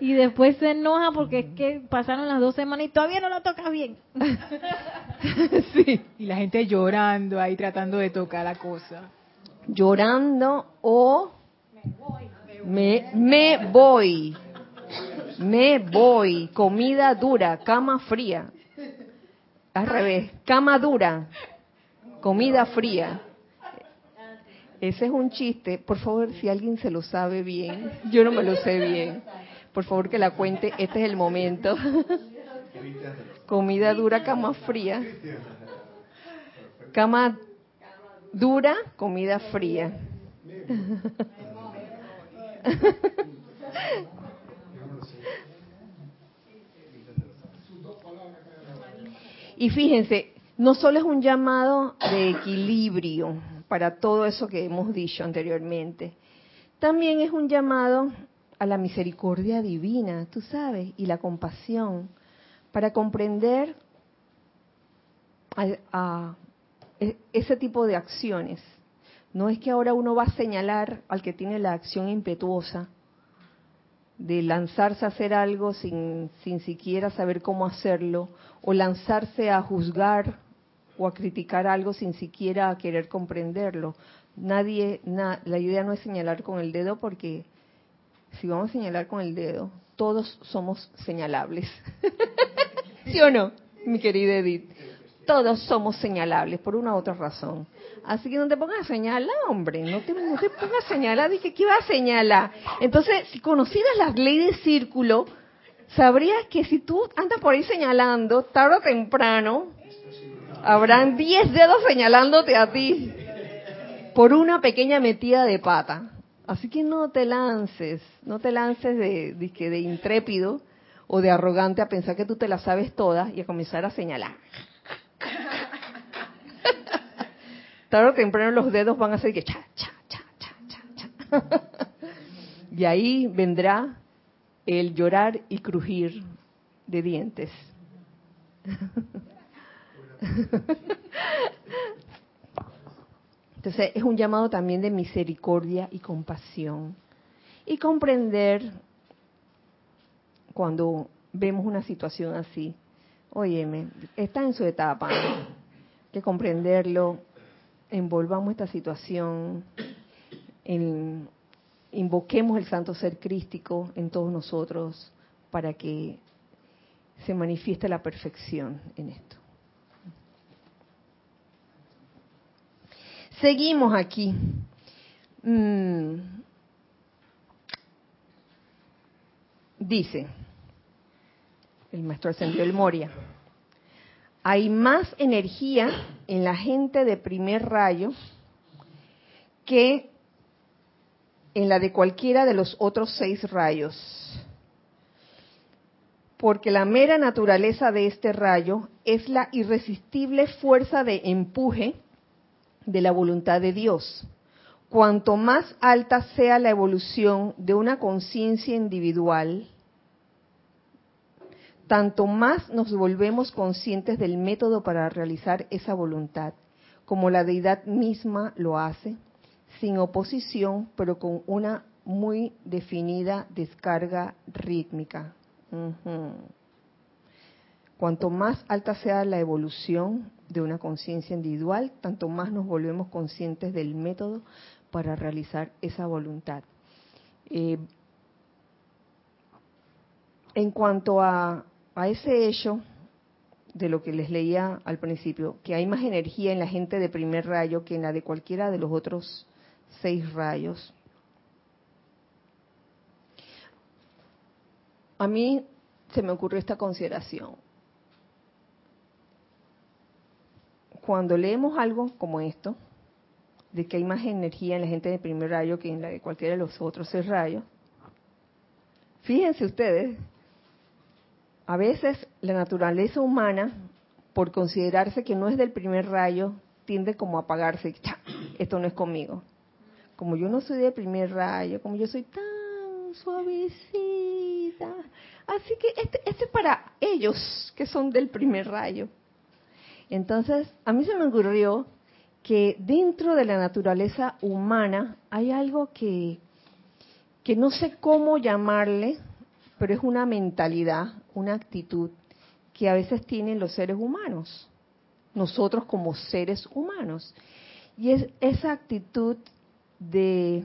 [SPEAKER 5] Y después se enoja porque es que pasaron las dos semanas y todavía no lo tocas bien.
[SPEAKER 4] sí. Y la gente llorando ahí tratando de tocar la cosa.
[SPEAKER 1] Llorando o me, me voy. Me voy. Comida dura, cama fría. Al revés, cama dura, comida fría. Ese es un chiste. Por favor, si alguien se lo sabe bien, yo no me lo sé bien. Por favor, que la cuente. Este es el momento. Comida dura, cama fría. Cama dura, comida fría. Y fíjense, no solo es un llamado de equilibrio, para todo eso que hemos dicho anteriormente. También es un llamado a la misericordia divina, tú sabes, y la compasión, para comprender e, ese tipo de acciones. No es que ahora uno va a señalar al que tiene la acción impetuosa de lanzarse a hacer algo sin, sin siquiera saber cómo hacerlo, o lanzarse a juzgar o a criticar algo sin siquiera querer comprenderlo. Nadie, la idea no es señalar con el dedo porque si vamos a señalar con el dedo, todos somos señalables. ¿Sí o no, mi querida Edith? Todos somos señalables por una u otra razón. Así que no te pongas a señalar, hombre, no te, no te pongas a señalar, dije, ¿qué va a señalar? Entonces, si conocieras las leyes de círculo, sabrías que si tú andas por ahí señalando, tarde o temprano, habrán 10 dedos señalándote a ti por una pequeña metida de pata. Así que no te lances, no te lances de, de, de intrépido o de arrogante a pensar que tú te las sabes todas y a comenzar a señalar. Tarde o temprano los dedos van a hacer que cha, cha, cha, cha, cha, cha. y ahí vendrá el llorar y crujir de dientes. Entonces es un llamado también de misericordia y compasión. Y comprender cuando vemos una situación así, óyeme, está en su etapa, que comprenderlo, envolvamos esta situación, invoquemos el santo ser crístico en todos nosotros para que se manifieste la perfección en esto. Seguimos aquí. Mm. Dice el maestro ascendió el Moria, hay más energía en la gente de primer rayo que en la de cualquiera de los otros seis rayos. Porque la mera naturaleza de este rayo es la irresistible fuerza de empuje de la voluntad de Dios. Cuanto más alta sea la evolución de una conciencia individual, tanto más nos volvemos conscientes del método para realizar esa voluntad, como la deidad misma lo hace, sin oposición, pero con una muy definida descarga rítmica. Cuanto más alta sea la evolución de una conciencia individual, tanto más nos volvemos conscientes del método para realizar esa voluntad. Eh, en cuanto a a ese hecho de lo que les leía al principio, que hay más energía en la gente de primer rayo que en la de cualquiera de los otros seis rayos. A mí se me ocurrió esta consideración. Cuando leemos algo como esto, de que hay más energía en la gente de primer rayo que en la de cualquiera de los otros seis rayos, fíjense ustedes a veces la naturaleza humana, por considerarse que no es del primer rayo, tiende como a apagarse. Esto no es conmigo. Como yo no soy del primer rayo, como yo soy tan suavecita. Así que este, este es para ellos que son del primer rayo. Entonces, a mí se me ocurrió que dentro de la naturaleza humana hay algo que, que no sé cómo llamarle, pero es una mentalidad, una actitud que a veces tienen los seres humanos, nosotros como seres humanos. Y es esa actitud de,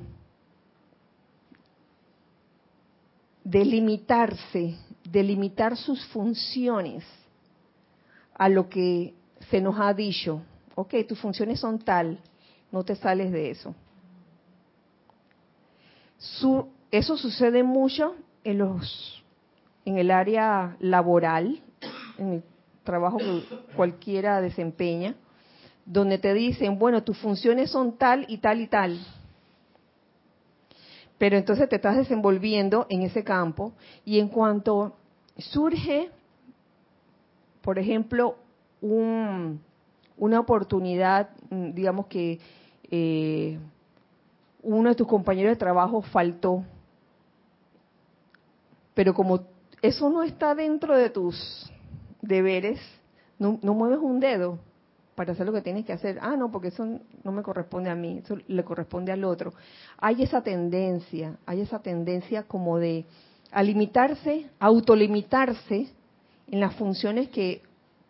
[SPEAKER 1] de limitarse, de limitar sus funciones a lo que se nos ha dicho. Ok, tus funciones son tal, no te sales de eso. eso sucede mucho en los en el área laboral, en el trabajo que cualquiera desempeña, donde te dicen, bueno, tus funciones son tal y tal y tal. Pero entonces te estás desenvolviendo en ese campo y en cuanto surge, por ejemplo, una oportunidad, digamos que eh, uno de tus compañeros de trabajo faltó, pero como eso no está dentro de tus deberes, no, mueves un dedo para hacer lo que tienes que hacer. Ah, no, porque eso no me corresponde a mí, eso le corresponde al otro. Hay esa tendencia, hay esa tendencia como de a limitarse, a autolimitarse en las funciones que,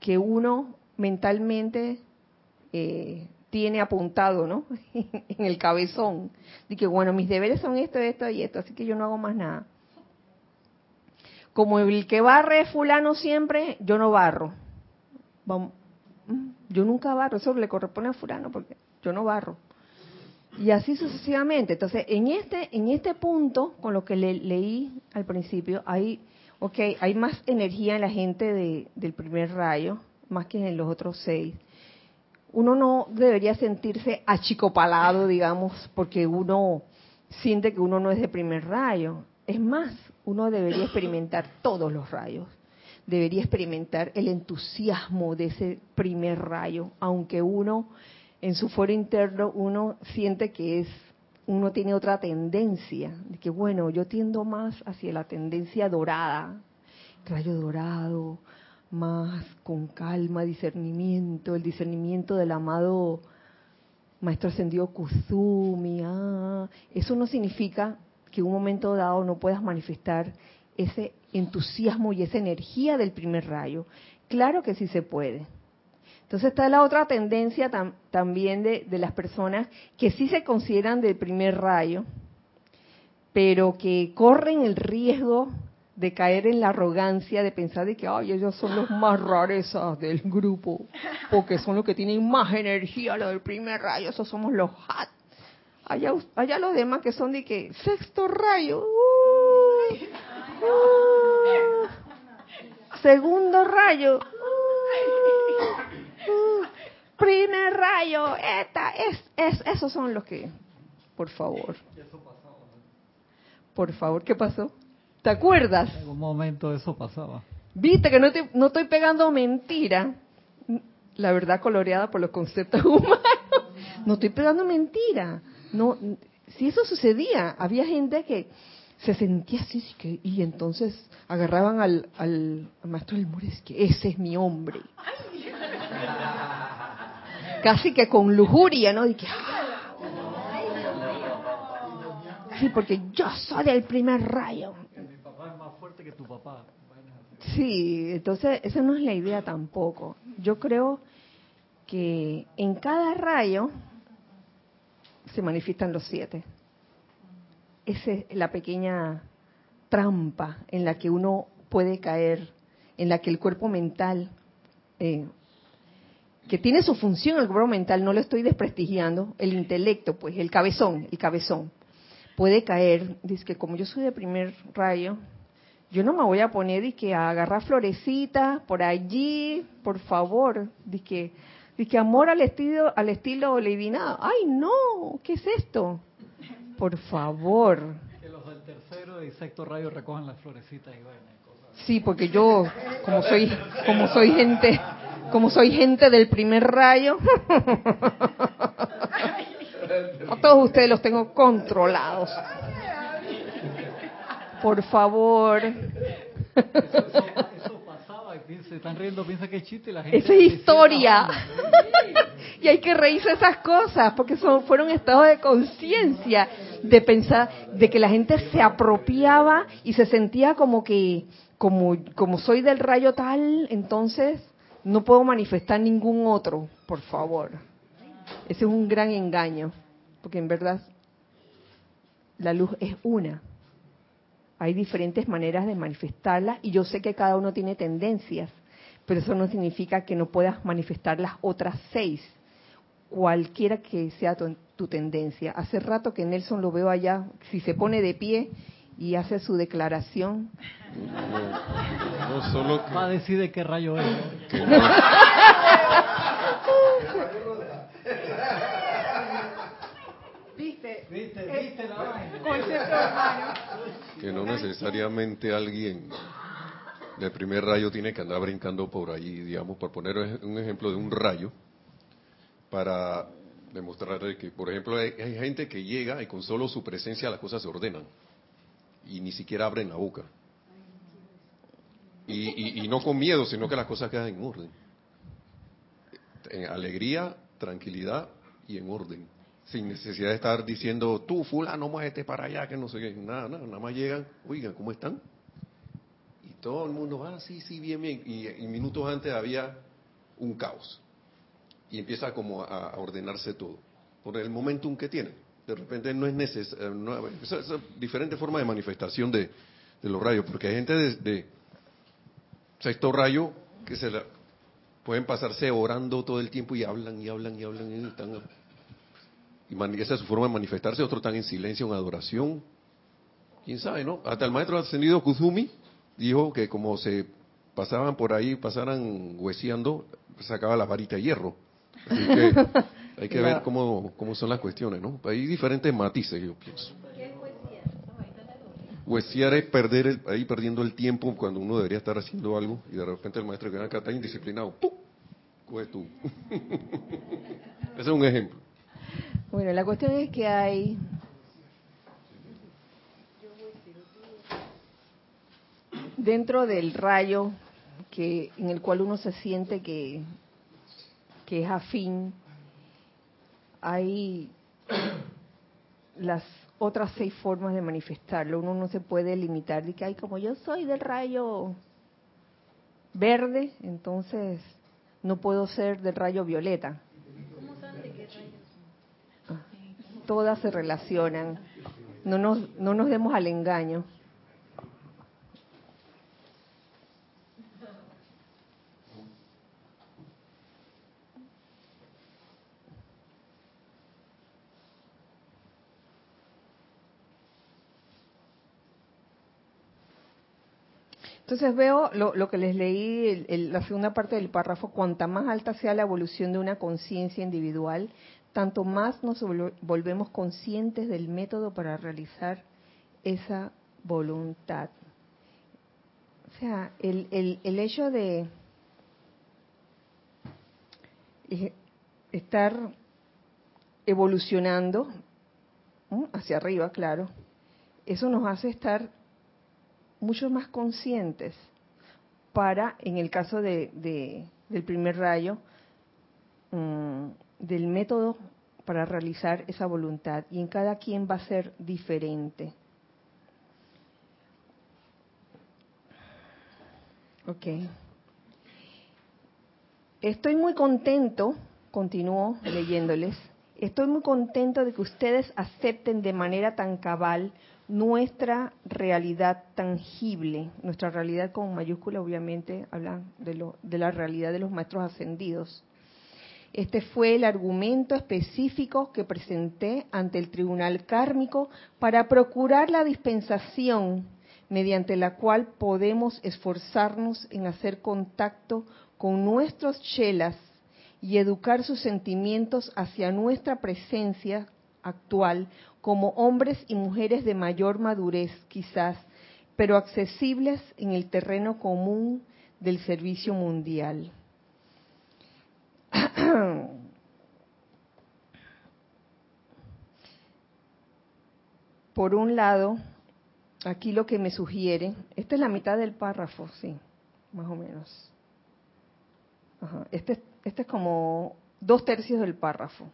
[SPEAKER 1] que uno mentalmente eh, tiene apuntado, ¿no? en el cabezón. De que, bueno, mis deberes son esto, esto y esto, así que yo no hago más nada. Como el que barre es fulano siempre, yo no barro. Mm, yo nunca barro, eso le corresponde a fulano porque yo no barro. Y así sucesivamente. Entonces, en este, en este punto, con lo que le, leí al principio, hay, okay, hay más energía en la gente de, del primer rayo, más que en los otros seis. Uno no debería sentirse achicopalado, digamos, porque uno siente que uno no es de primer rayo. Es más, uno debería experimentar todos los rayos. Debería experimentar el entusiasmo de ese primer rayo, aunque uno en su foro interno uno siente que es uno tiene otra tendencia, de que bueno, yo tiendo más hacia la tendencia dorada, rayo dorado, más con calma, discernimiento, el discernimiento del amado Maestro Ascendido Kusumi. Ah, eso no significa que en un momento dado no puedas manifestar ese entusiasmo y esa energía del primer rayo. Claro que sí se puede. Entonces está la otra tendencia también de, las personas que sí se consideran del primer rayo, pero que corren el riesgo de caer en la arrogancia de pensar de que ay ellos son los más rarezas del grupo porque son los que tienen más energía lo del primer rayo esos somos los hat allá allá los demás que son de que sexto rayo uy, uh, segundo rayo uh, uh, primer rayo esta es, es esos son los que por favor por favor qué pasó ¿Te acuerdas?
[SPEAKER 2] En algún momento eso pasaba.
[SPEAKER 1] Viste que no, te, no estoy pegando mentira. La verdad coloreada por los conceptos humanos. No estoy pegando mentira. No, si eso sucedía, había gente que se sentía así que, y entonces agarraban al, al, al maestro del Mores que ese es mi hombre. Casi que con lujuria, ¿no? Y que, sí, porque yo soy del primer rayo
[SPEAKER 2] que tu papá.
[SPEAKER 1] Sí, entonces esa no es la idea tampoco. Yo creo que en cada rayo se manifiestan los siete. Esa es la pequeña trampa en la que uno puede caer, en la que el cuerpo mental, eh, que tiene su función el cuerpo mental, no lo estoy desprestigiando, el intelecto, pues el cabezón, el cabezón, puede caer, dice que como yo soy de primer rayo, yo no me voy a poner y que a agarrar florecitas por allí, por favor, de que, amor al estilo al estilo. Ay, no, ¿qué es esto? Por favor.
[SPEAKER 2] Que los del tercero y sexto rayo recojan las florecitas y.
[SPEAKER 1] Sí, porque yo como soy como soy gente como soy gente del primer rayo, a todos ustedes los tengo controlados por favor.
[SPEAKER 2] Se están riendo, piensa que es chiste la gente.
[SPEAKER 1] Esa es historia. y hay que reírse esas cosas, porque son, fueron estados de conciencia, de pensar, de que la gente se apropiaba y se sentía como que, como, soy del rayo tal, entonces no puedo manifestar ningún otro, por favor. Ese es un gran engaño, porque en verdad la luz es una hay diferentes maneras de manifestarla y yo sé que cada uno tiene tendencias, pero eso no significa que no puedas manifestar las otras seis, cualquiera que sea tu, tendencia. Hace rato que Nelson lo veo allá, si se pone de pie y hace su declaración.
[SPEAKER 2] No, solo que... Va a decir de qué rayo es.
[SPEAKER 6] Que no necesariamente alguien del primer rayo tiene que andar brincando por ahí, digamos, por poner un ejemplo de un rayo, para demostrar que, por ejemplo, hay, gente que llega y con solo su presencia las cosas se ordenan y ni siquiera abren la boca. Y, y no con miedo, sino que las cosas quedan en orden. En alegría, tranquilidad y en orden. sin necesidad de estar diciendo, tú, fulano, muévete para allá, que no sé qué. Nada, nada, nada más llegan, oigan, ¿cómo están? Y todo el mundo, ah, sí, sí, bien, bien. Y, y minutos antes había un caos. Y empieza como a, a ordenarse todo, por el momentum que tiene. De repente no es necesario, no, esa, diferente forma de manifestación de, los rayos, porque hay gente de, sexto rayo que se la, pueden pasarse orando todo el tiempo y hablan y hablan y hablan y están y esa es su forma de manifestarse, otros están en silencio, en adoración. ¿Quién sabe, no? Hasta el maestro ascendido Kuzumi dijo que como se pasaban por ahí, pasaran hueseando, sacaba la varita de hierro. Así que hay que ver cómo, cómo son las cuestiones, ¿no? Hay diferentes matices, yo pienso. Huesear es perder el, ahí perdiendo el tiempo cuando uno debería estar haciendo algo y de repente el maestro que acá está indisciplinado, ¡pum! Coge tú. Ese es un ejemplo.
[SPEAKER 1] Bueno, la cuestión es que hay dentro del rayo que en el cual uno se siente que que es afín hay las otras seis formas de manifestarlo. Uno no se puede limitar de que hay como yo soy del rayo verde, entonces no puedo ser del rayo violeta. todas se relacionan. No nos, no nos demos al engaño. Entonces veo lo, que les leí, el- el- la segunda parte del párrafo, cuanta más alta sea la evolución de una conciencia individual, tanto más nos vol- volvemos conscientes del método para realizar esa voluntad. O sea, el, el, el hecho de eh, estar evolucionando hacia arriba, claro, eso nos hace estar mucho más conscientes para, en el caso de, de- del primer rayo, mm, del método para realizar esa voluntad. Y en cada quien va a ser diferente. Ok. Estoy muy contento, continúo leyéndoles, estoy muy contento de que ustedes acepten de manera tan cabal nuestra realidad tangible, nuestra realidad con mayúscula obviamente habla de, de la realidad de los maestros ascendidos. Este fue el argumento específico que presenté ante el tribunal kármico para procurar la dispensación mediante la cual podemos esforzarnos en hacer contacto con nuestros chelas y educar sus sentimientos hacia nuestra presencia actual como hombres y mujeres de mayor madurez quizás, pero accesibles en el terreno común del servicio mundial. Por un lado, aquí lo que me sugiere, esta es la mitad del párrafo, sí, más o menos. Ajá, Este, este es como dos tercios del párrafo.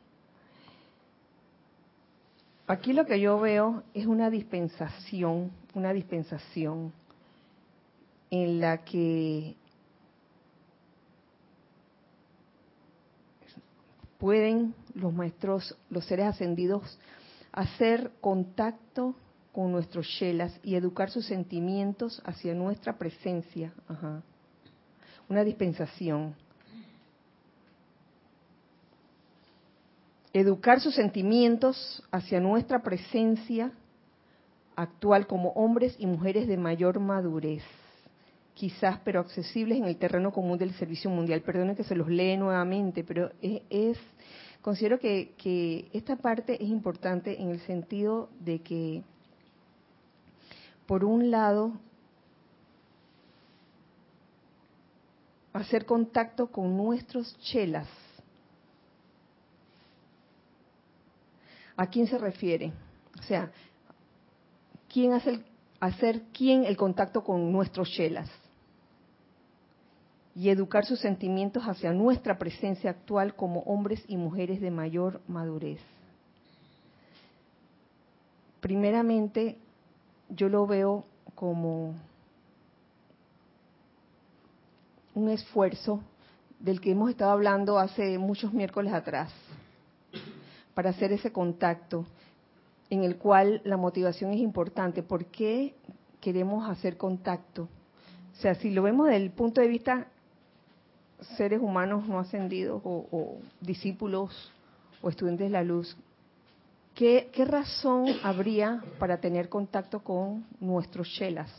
[SPEAKER 1] Aquí lo que yo veo es una dispensación, una dispensación en la que pueden los maestros, los seres ascendidos, hacer contacto con nuestros shelas y educar sus sentimientos hacia nuestra presencia. Ajá. Una dispensación. Educar sus sentimientos hacia nuestra presencia actual como hombres y mujeres de mayor madurez, quizás pero accesibles en el terreno común del servicio mundial. Perdonen que se los lee nuevamente, pero es, es considero que, que esta parte es importante en el sentido de que, por un lado, hacer contacto con nuestros chelas. ¿A quién se refiere? O sea, ¿quién hace el, hacer quién el contacto con nuestros chelas? Y educar sus sentimientos hacia nuestra presencia actual como hombres y mujeres de mayor madurez. primeramente yo lo veo como un esfuerzo del que hemos estado hablando hace muchos miércoles atrás, para hacer ese contacto en el cual la motivación es importante. ¿Por qué queremos hacer contacto? O sea, si lo vemos desde el punto de vista seres humanos no ascendidos o, discípulos o estudiantes de la luz, ¿qué, ¿qué, razón habría para tener contacto con nuestros chelas?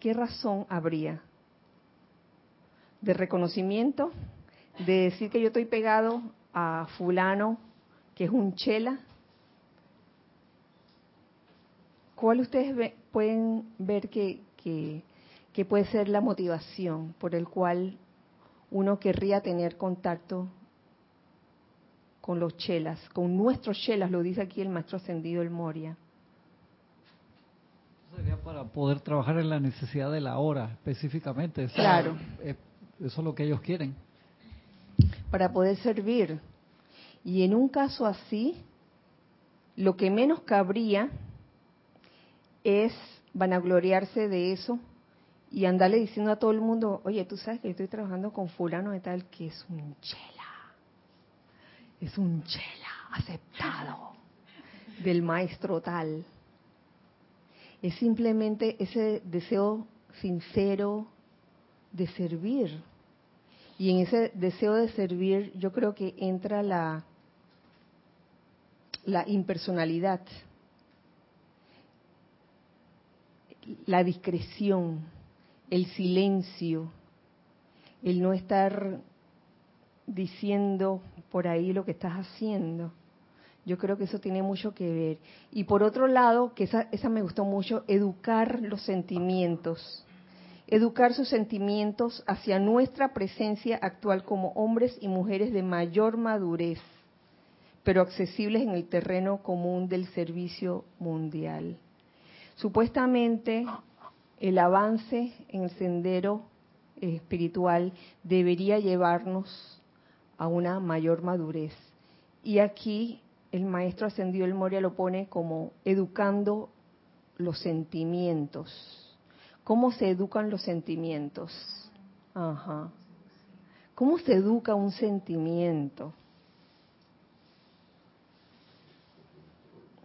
[SPEAKER 1] ¿Qué razón habría? ¿De reconocimiento? ¿De decir que yo estoy pegado a fulano que es un chela? ¿Cuál ustedes ve, pueden ver que, que, que puede ser la motivación por el cual uno querría tener contacto con los chelas, con nuestros chelas, lo dice aquí el maestro ascendido el Moria.
[SPEAKER 2] Sería para poder trabajar en la necesidad de la hora específicamente. Eso,
[SPEAKER 1] claro.
[SPEAKER 2] Es, eso es lo que ellos quieren.
[SPEAKER 1] Para poder servir. Y en un caso así, lo que menos cabría es vanagloriarse de eso y andarle diciendo a todo el mundo, oye, tú sabes que estoy trabajando con fulano de tal que es un chela, es un chela aceptado del maestro tal. Es simplemente ese deseo sincero de servir. Y en ese deseo de servir yo creo que entra la, la impersonalidad, la discreción, el silencio, el no estar diciendo por ahí lo que estás haciendo. Yo creo que eso tiene mucho que ver. Y por otro lado, que esa, esa me gustó mucho, educar los sentimientos. Educar sus sentimientos hacia nuestra presencia actual como hombres y mujeres de mayor madurez, pero accesibles en el terreno común del servicio mundial. Supuestamente el avance en el sendero espiritual debería llevarnos a una mayor madurez. Y aquí el maestro ascendido el Moria lo pone como educando los sentimientos. ¿Cómo se educan los sentimientos? Ajá. ¿Cómo se educa un sentimiento?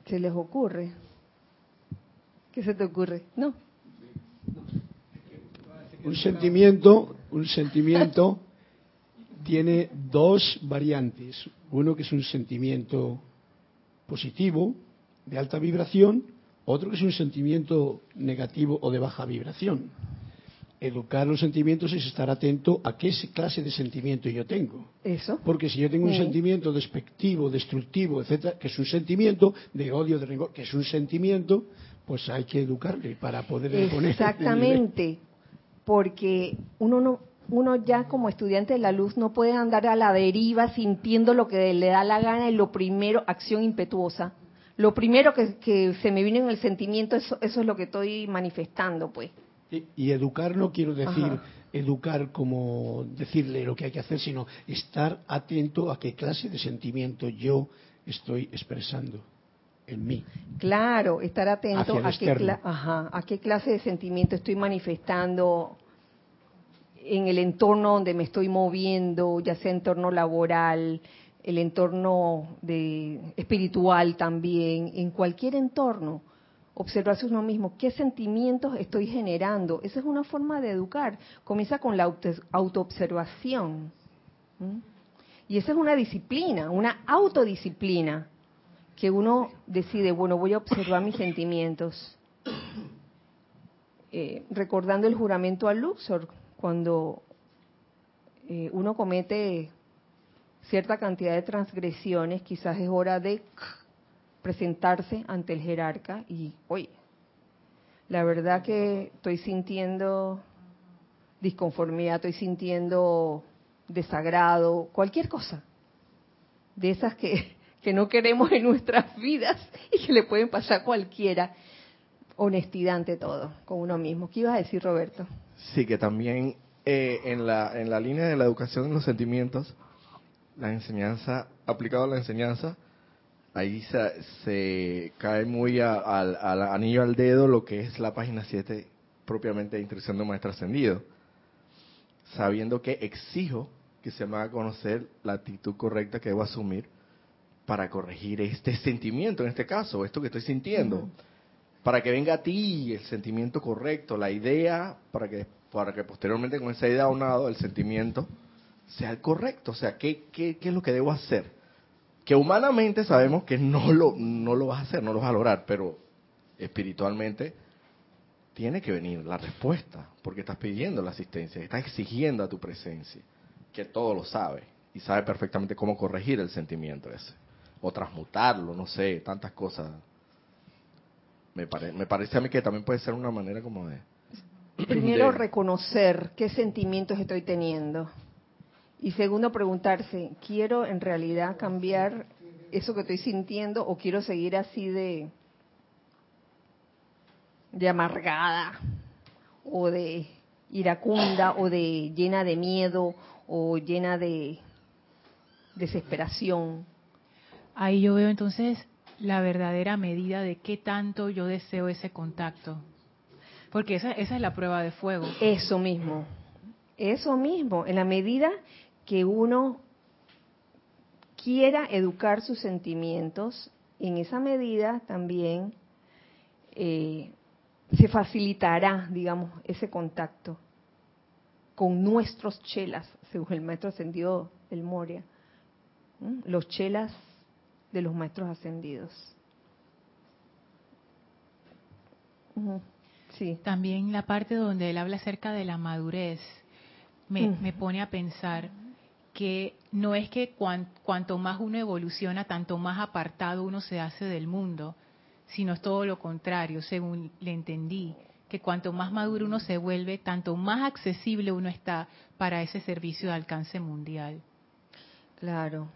[SPEAKER 1] ¿Se les ocurre? ¿Qué se te ocurre? No.
[SPEAKER 3] Un sentimiento, un sentimiento tiene dos variantes. Uno que es un sentimiento positivo, de alta vibración, otro que es un sentimiento negativo o de baja vibración. Educar los sentimientos es estar atento a qué clase de sentimiento yo tengo.
[SPEAKER 1] Eso.
[SPEAKER 3] Porque si yo tengo un
[SPEAKER 1] Sí.
[SPEAKER 3] sentimiento despectivo, destructivo, etcétera, que es un sentimiento de odio, de rencor, que es un sentimiento, pues hay que educarle para poder poner.
[SPEAKER 1] Exactamente, porque uno no, uno ya como estudiante de la luz no puede andar a la deriva sintiendo lo que le da la gana y lo primero, acción impetuosa. Lo primero que, que se me viene en el sentimiento, eso, eso es lo que estoy manifestando, pues.
[SPEAKER 3] Y, y educar no quiero decir
[SPEAKER 1] Ajá.
[SPEAKER 3] educar como decirle lo que hay que hacer, sino estar atento a qué clase de sentimiento yo estoy expresando en mí.
[SPEAKER 1] Claro, estar atento a qué, ajá, a qué clase de sentimiento estoy manifestando en el entorno donde me estoy moviendo, ya sea entorno laboral, el entorno de, espiritual también, en cualquier entorno. Observarse uno mismo, qué sentimientos estoy generando. Esa es una forma de educar. Comienza con la auto- autoobservación. Y esa es una disciplina, una autodisciplina que uno decide, bueno, voy a observar mis sentimientos. Eh, recordando el juramento al Luxor, cuando eh, uno comete cierta cantidad de transgresiones, quizás es hora de presentarse ante el jerarca y, oye, la verdad que estoy sintiendo disconformidad, estoy sintiendo desagrado, cualquier cosa de esas que, que no queremos en nuestras vidas y que le pueden pasar a cualquiera. Honestidad ante todo, con uno mismo. ¿Qué ibas a decir, Roberto?
[SPEAKER 7] Sí, que también eh, en, la, en la línea de la educación en los sentimientos, la enseñanza, aplicado a la enseñanza, ahí se, se cae muy a- al, al anillo al dedo lo que es la página 7 propiamente de instrucción de maestro ascendido. Sabiendo que exijo que se me haga conocer la actitud correcta que debo asumir para corregir este sentimiento, en este caso, esto que estoy sintiendo. Para que venga a ti el sentimiento correcto, la idea, para que, para que posteriormente con esa idea aunado, el sentimiento, sea el correcto. O sea, ¿qué, qué, qué es lo que debo hacer? Que humanamente sabemos que no lo, no lo vas a hacer, no lo vas a lograr, pero espiritualmente tiene que venir la respuesta, porque estás pidiendo la asistencia, estás exigiendo a tu presencia, que todo lo sabe y sabe perfectamente cómo corregir el sentimiento ese, o transmutarlo, no sé, tantas cosas. Me, pare- me parece a mí que también puede ser una manera como de...
[SPEAKER 1] Primero,
[SPEAKER 7] de-
[SPEAKER 1] reconocer qué sentimientos estoy teniendo. Y segundo, preguntarse, ¿quiero en realidad cambiar eso que estoy sintiendo o quiero seguir así de, de amargada o de iracunda o de llena de miedo o llena de desesperación?
[SPEAKER 4] Ahí yo veo entonces la verdadera medida de qué tanto yo deseo ese contacto. Porque esa, esa es la prueba de fuego.
[SPEAKER 1] Eso mismo, eso mismo, en la medida que uno quiera educar sus sentimientos, en esa medida también eh, se facilitará, digamos, ese contacto con nuestros chelas, según el maestro ascendido del Moria, los chelas de los maestros ascendidos. Sí.
[SPEAKER 4] También la parte donde él habla acerca de la madurez me, me pone a pensar que no es que cuan- cuanto más uno evoluciona, tanto más apartado uno se hace del mundo, sino es todo lo contrario, según le entendí, que cuanto más maduro uno se vuelve, tanto más accesible uno está para ese servicio de alcance mundial.
[SPEAKER 1] Claro.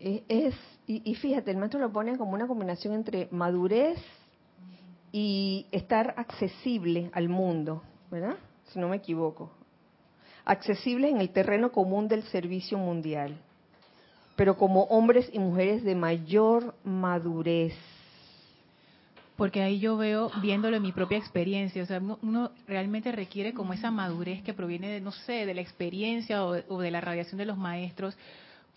[SPEAKER 1] E- Es, y, y fíjate, el maestro lo pone como una combinación entre madurez y estar accesible al mundo, ¿verdad? Si no me equivoco. Accesible en el terreno común del servicio mundial, pero como hombres y mujeres de mayor madurez.
[SPEAKER 4] Porque ahí yo veo, viéndolo en mi propia experiencia, o sea, uno, realmente requiere como esa madurez que proviene de, no sé, de la experiencia o, o de la radiación de los maestros,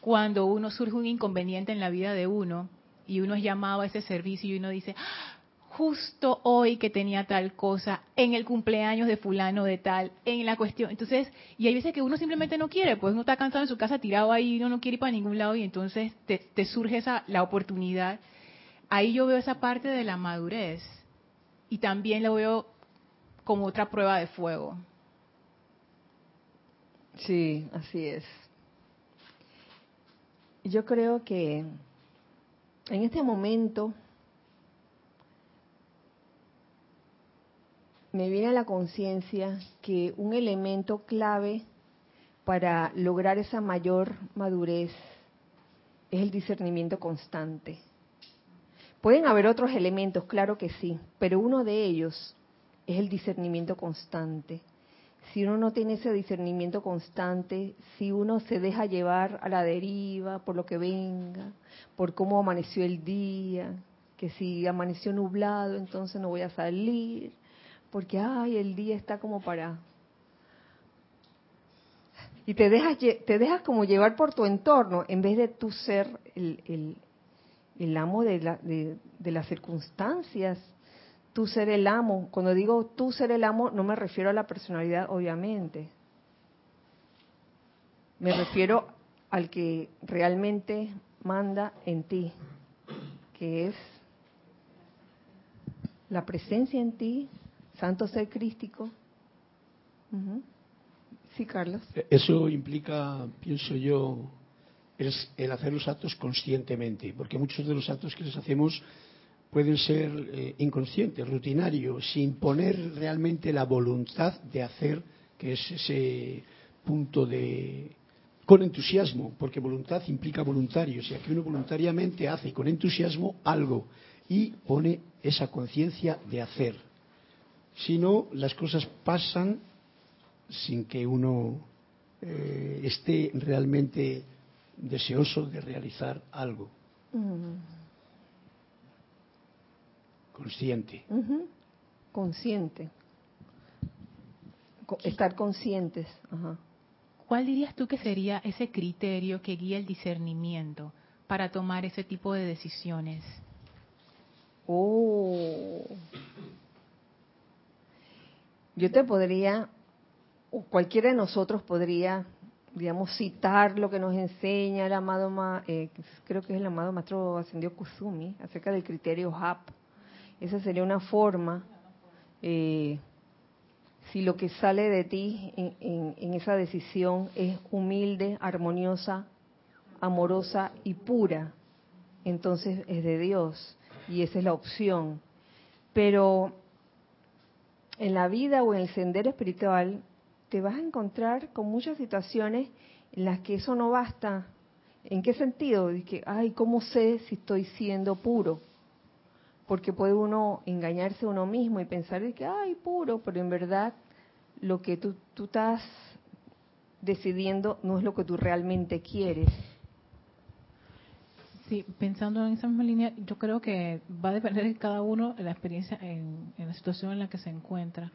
[SPEAKER 4] cuando uno surge un inconveniente en la vida de uno y uno es llamado a ese servicio y uno dice, "Ah, justo hoy que tenía tal cosa, en el cumpleaños de fulano de tal, en la cuestión. Entonces, y hay veces que uno simplemente no quiere, pues uno está cansado en su casa tirado ahí, uno no quiere ir para ningún lado y entonces te, surge esa la oportunidad ahí yo veo esa parte de la madurez y también lo veo como otra prueba de fuego.
[SPEAKER 1] Sí, así es. Yo creo que en este momento me viene a la conciencia que un elemento clave para lograr esa mayor madurez es el discernimiento constante. Pueden haber otros elementos, claro que sí, pero uno de ellos es el discernimiento constante. Si uno no tiene ese discernimiento constante, si uno se deja llevar a la deriva por lo que venga, por cómo amaneció el día, que si amaneció nublado, entonces no voy a salir, porque ay, el día está como para. Y te dejas te dejas como llevar por tu entorno en vez de tú ser el, el, el amo de, la- de, de las circunstancias. Tú ser el amo. Cuando digo tú ser el amo no me refiero a la personalidad obviamente. Me refiero al que realmente manda en ti que es la presencia en ti santo ser crístico. Sí Carlos.
[SPEAKER 3] Eso implica, pienso yo, el, el hacer los actos conscientemente, porque muchos de los actos que les hacemos pueden ser eh, inconscientes, rutinarios, sin poner realmente la voluntad de hacer, que es ese punto de con entusiasmo, porque voluntad implica voluntario, o sea que uno voluntariamente hace con entusiasmo algo y pone esa conciencia de hacer. Si no, las cosas pasan sin que uno eh, esté realmente deseoso de realizar algo.
[SPEAKER 1] Mm.
[SPEAKER 3] consciente.
[SPEAKER 1] Consciente. Co- Estar conscientes. Ajá.
[SPEAKER 4] ¿Cuál dirías tú que sería ese criterio que guía el discernimiento para tomar ese tipo de decisiones?
[SPEAKER 1] Oh. Yo te podría, o cualquiera de nosotros podría, digamos, citar lo que nos enseña el amado, ma- eh, creo que es el amado maestro ascendió Kusumi, acerca del criterio HAP. Esa sería una forma, eh, si lo que sale de ti en, en- en esa decisión es humilde, armoniosa, amorosa y pura, entonces es de Dios y esa es la opción. Pero en la vida o en el sendero espiritual te vas a encontrar con muchas situaciones en las que eso no basta. ¿En qué sentido? De que, ay, ¿cómo sé si estoy siendo puro? Porque puede uno engañarse a uno mismo y pensar de que, ay, puro, pero en verdad lo que tú, tú estás decidiendo no es lo que tú realmente quieres.
[SPEAKER 4] Sí, pensando en esa misma línea, yo creo que va a depender de cada uno la experiencia en, en la situación en la que se encuentra.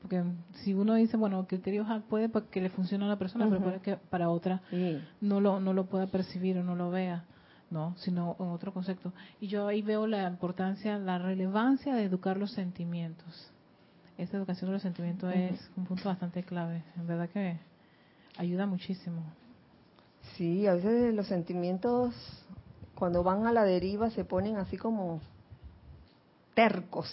[SPEAKER 4] Porque si uno dice, bueno, criterios A puede que le funcione a una persona, pero puede que para otra
[SPEAKER 1] Sí.
[SPEAKER 4] no lo, no lo pueda percibir o no lo vea, ¿no? Sino en otro concepto. Y yo ahí veo la importancia, la relevancia de educar los sentimientos. Esa educación de los sentimientos es un punto bastante clave. En verdad que ayuda muchísimo.
[SPEAKER 1] Sí, a veces los sentimientos cuando van a la deriva se ponen así como tercos.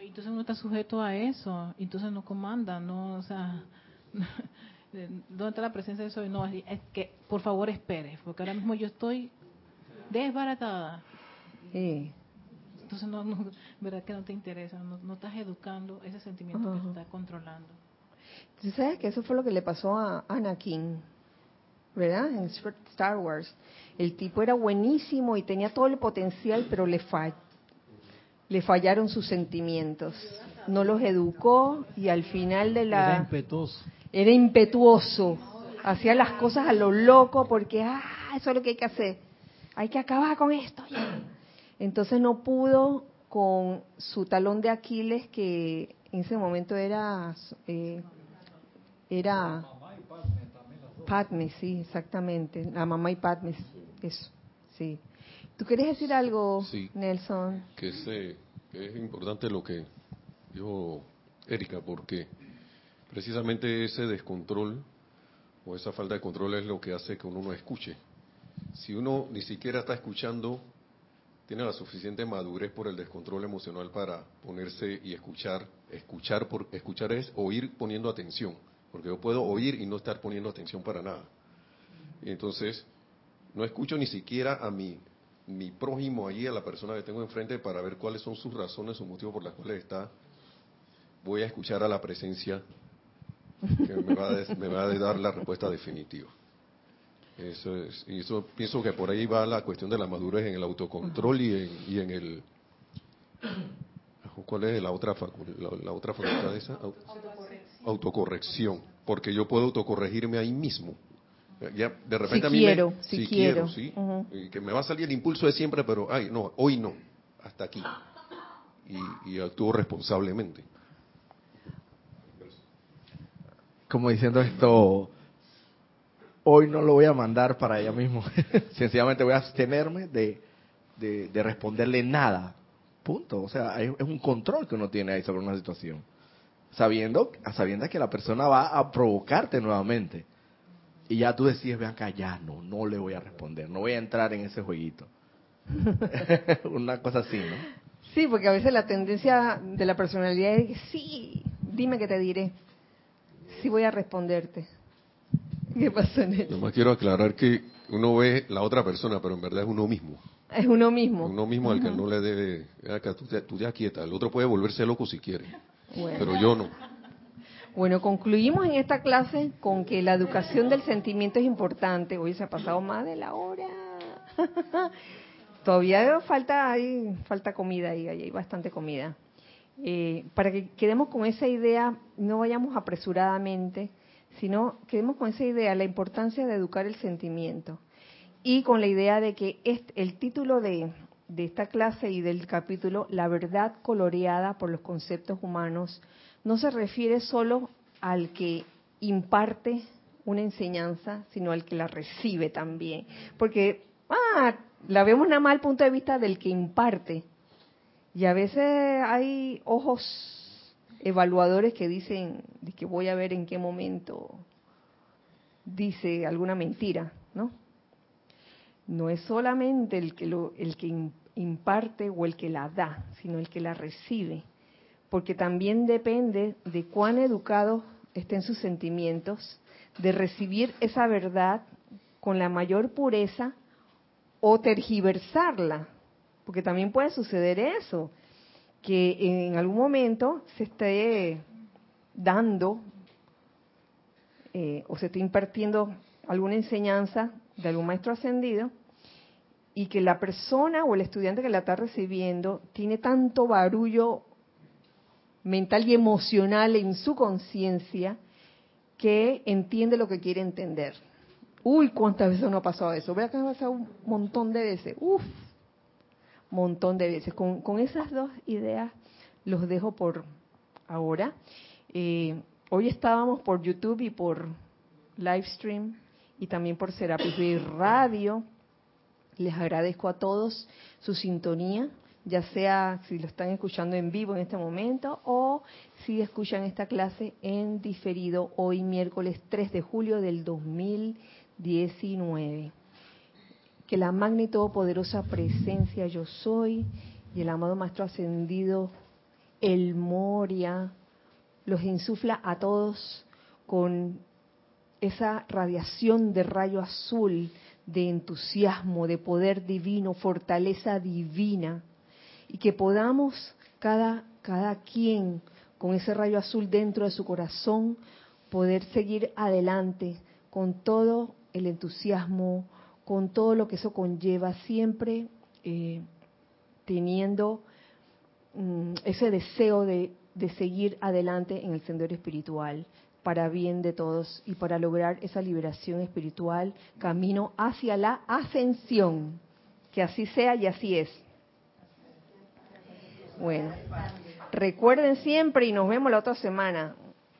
[SPEAKER 4] Entonces uno está sujeto a eso, entonces no comanda, no, o sea, ¿dónde está la presencia de eso? No, es que por favor espere, porque ahora mismo yo estoy desbaratada.
[SPEAKER 1] Sí.
[SPEAKER 4] Entonces, no, no, verdad que no te interesa, no, no estás educando ese sentimiento que te está controlando.
[SPEAKER 1] Tú sabes que eso fue lo que le pasó a Anakin, ¿verdad? En Star Wars. El tipo era buenísimo y tenía todo el potencial, pero le, le fallaron sus sentimientos. No los educó y al final de
[SPEAKER 2] Era
[SPEAKER 1] la...
[SPEAKER 2] impetuoso.
[SPEAKER 1] Era impetuoso. Hacía las cosas a lo loco porque, ah, eso es lo que hay que hacer. Hay que acabar con esto ya. Entonces no pudo con su talón de Aquiles, que en ese momento era, eh, era Padme, sí, exactamente. La mamá y Padme, eso, sí. ¿Tú quieres decir algo,
[SPEAKER 6] Sí.
[SPEAKER 1] Nelson?
[SPEAKER 6] que es, eh, que es importante lo que dijo Erika, porque precisamente ese descontrol o esa falta de control es lo que hace que uno no escuche. Si uno ni siquiera está escuchando, tiene la suficiente madurez por el descontrol emocional para ponerse y escuchar. Escuchar, por, escuchar es oír poniendo atención, porque yo puedo oír y no estar poniendo atención para nada. Y entonces, no escucho ni siquiera a mi, mi prójimo allí, a la persona que tengo enfrente, para ver cuáles son sus razones, sus motivos por los cuales está. Voy a escuchar a la presencia que me va a, des- me va a dar la respuesta definitiva. Eso es, y eso pienso que por ahí va la cuestión de la madurez en el autocontrol y en, y en el ¿cuál es la otra la, la otra facultad de esa? Au- autocorrección, porque yo puedo autocorregirme ahí mismo. Ya de repente
[SPEAKER 1] Si
[SPEAKER 6] a mí
[SPEAKER 1] quiero,
[SPEAKER 6] me,
[SPEAKER 1] si quiero.
[SPEAKER 6] sí,
[SPEAKER 1] Ujú.
[SPEAKER 6] y que me va a salir el impulso de siempre, pero ay, no, hoy no, hasta aquí. Y, y actúo responsablemente.
[SPEAKER 7] Como diciendo esto, hoy no lo voy a mandar para allá mismo. Sencillamente voy a abstenerme de, de, de responderle nada. Punto. O sea, es, es un control que uno tiene ahí sobre una situación. Sabiendo, a sabiendas que la persona va a provocarte nuevamente. Y ya tú decides, ve acá, ya no, no le voy a responder, no voy a entrar en ese jueguito. una cosa así, ¿no?
[SPEAKER 1] Sí, porque a veces la tendencia de la personalidad es que sí, dime que te diré. Sí voy a responderte. ¿Qué pasa en él?
[SPEAKER 6] Nomás quiero aclarar que uno ve la otra persona, pero en verdad es uno mismo.
[SPEAKER 1] Es uno mismo.
[SPEAKER 6] Uno mismo al que no le debe, "Ven acá, tú, te- tú ya quieta, el otro puede volverse loco si quiere,
[SPEAKER 1] Bueno.
[SPEAKER 6] pero yo no.
[SPEAKER 1] Bueno, concluimos en esta clase con que la educación del sentimiento es importante. Hoy se ha pasado más de la hora. Todavía falta hay, falta comida ahí, hay bastante comida. Eh, para que quedemos con esa idea, no vayamos apresuradamente, sino quedemos con esa idea, la importancia de educar el sentimiento. Y con la idea de que este- el título de, de esta clase y del capítulo, la verdad coloreada por los conceptos humanos, no se refiere solo al que imparte una enseñanza, sino al que la recibe también. Porque, ah, la vemos nada más al punto de vista del que imparte. Y a veces hay ojos evaluadores que dicen que voy a ver en qué momento dice alguna mentira, ¿no? No es solamente el que lo, el que imparte o el que la da, sino el que la recibe, porque también depende de cuán educados estén sus sentimientos, de recibir esa verdad con la mayor pureza o tergiversarla, porque también puede suceder eso, que en algún momento se esté dando eh, o se esté impartiendo alguna enseñanza de algún maestro ascendido y que la persona o el estudiante que la está recibiendo tiene tanto barullo mental y emocional en su conciencia que entiende lo que quiere entender. Uy, cuántas veces no ha pasado eso. Vea que ha pasado un montón de veces. Uf, montón de veces. Con, esas dos ideas los dejo por ahora. Eh, hoy estábamos por YouTube y por Livestream y también por Serapis Bay Radio. Les agradezco a todos su sintonía, ya sea si lo están escuchando en vivo en este momento o si escuchan esta clase en diferido hoy miércoles 3 de julio del 2019. Que la magna y todopoderosa presencia yo soy y el amado Maestro Ascendido, el Moria, los insufla a todos con esa radiación de rayo azul, de entusiasmo, de poder divino, fortaleza divina, y que podamos cada, cada quien con ese rayo azul dentro de su corazón poder seguir adelante con todo el entusiasmo, con todo lo que eso conlleva, siempre eh, teniendo mm, ese deseo de, de seguir adelante en el sendero espiritual para bien de todos y para lograr esa liberación espiritual, camino hacia la ascensión. Que así sea y así es. Bueno, recuerden siempre y nos vemos la otra semana.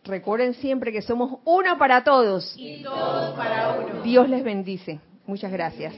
[SPEAKER 1] Recuerden siempre que somos uno para todos.
[SPEAKER 4] Y todos para uno.
[SPEAKER 1] Dios les bendice. Muchas gracias.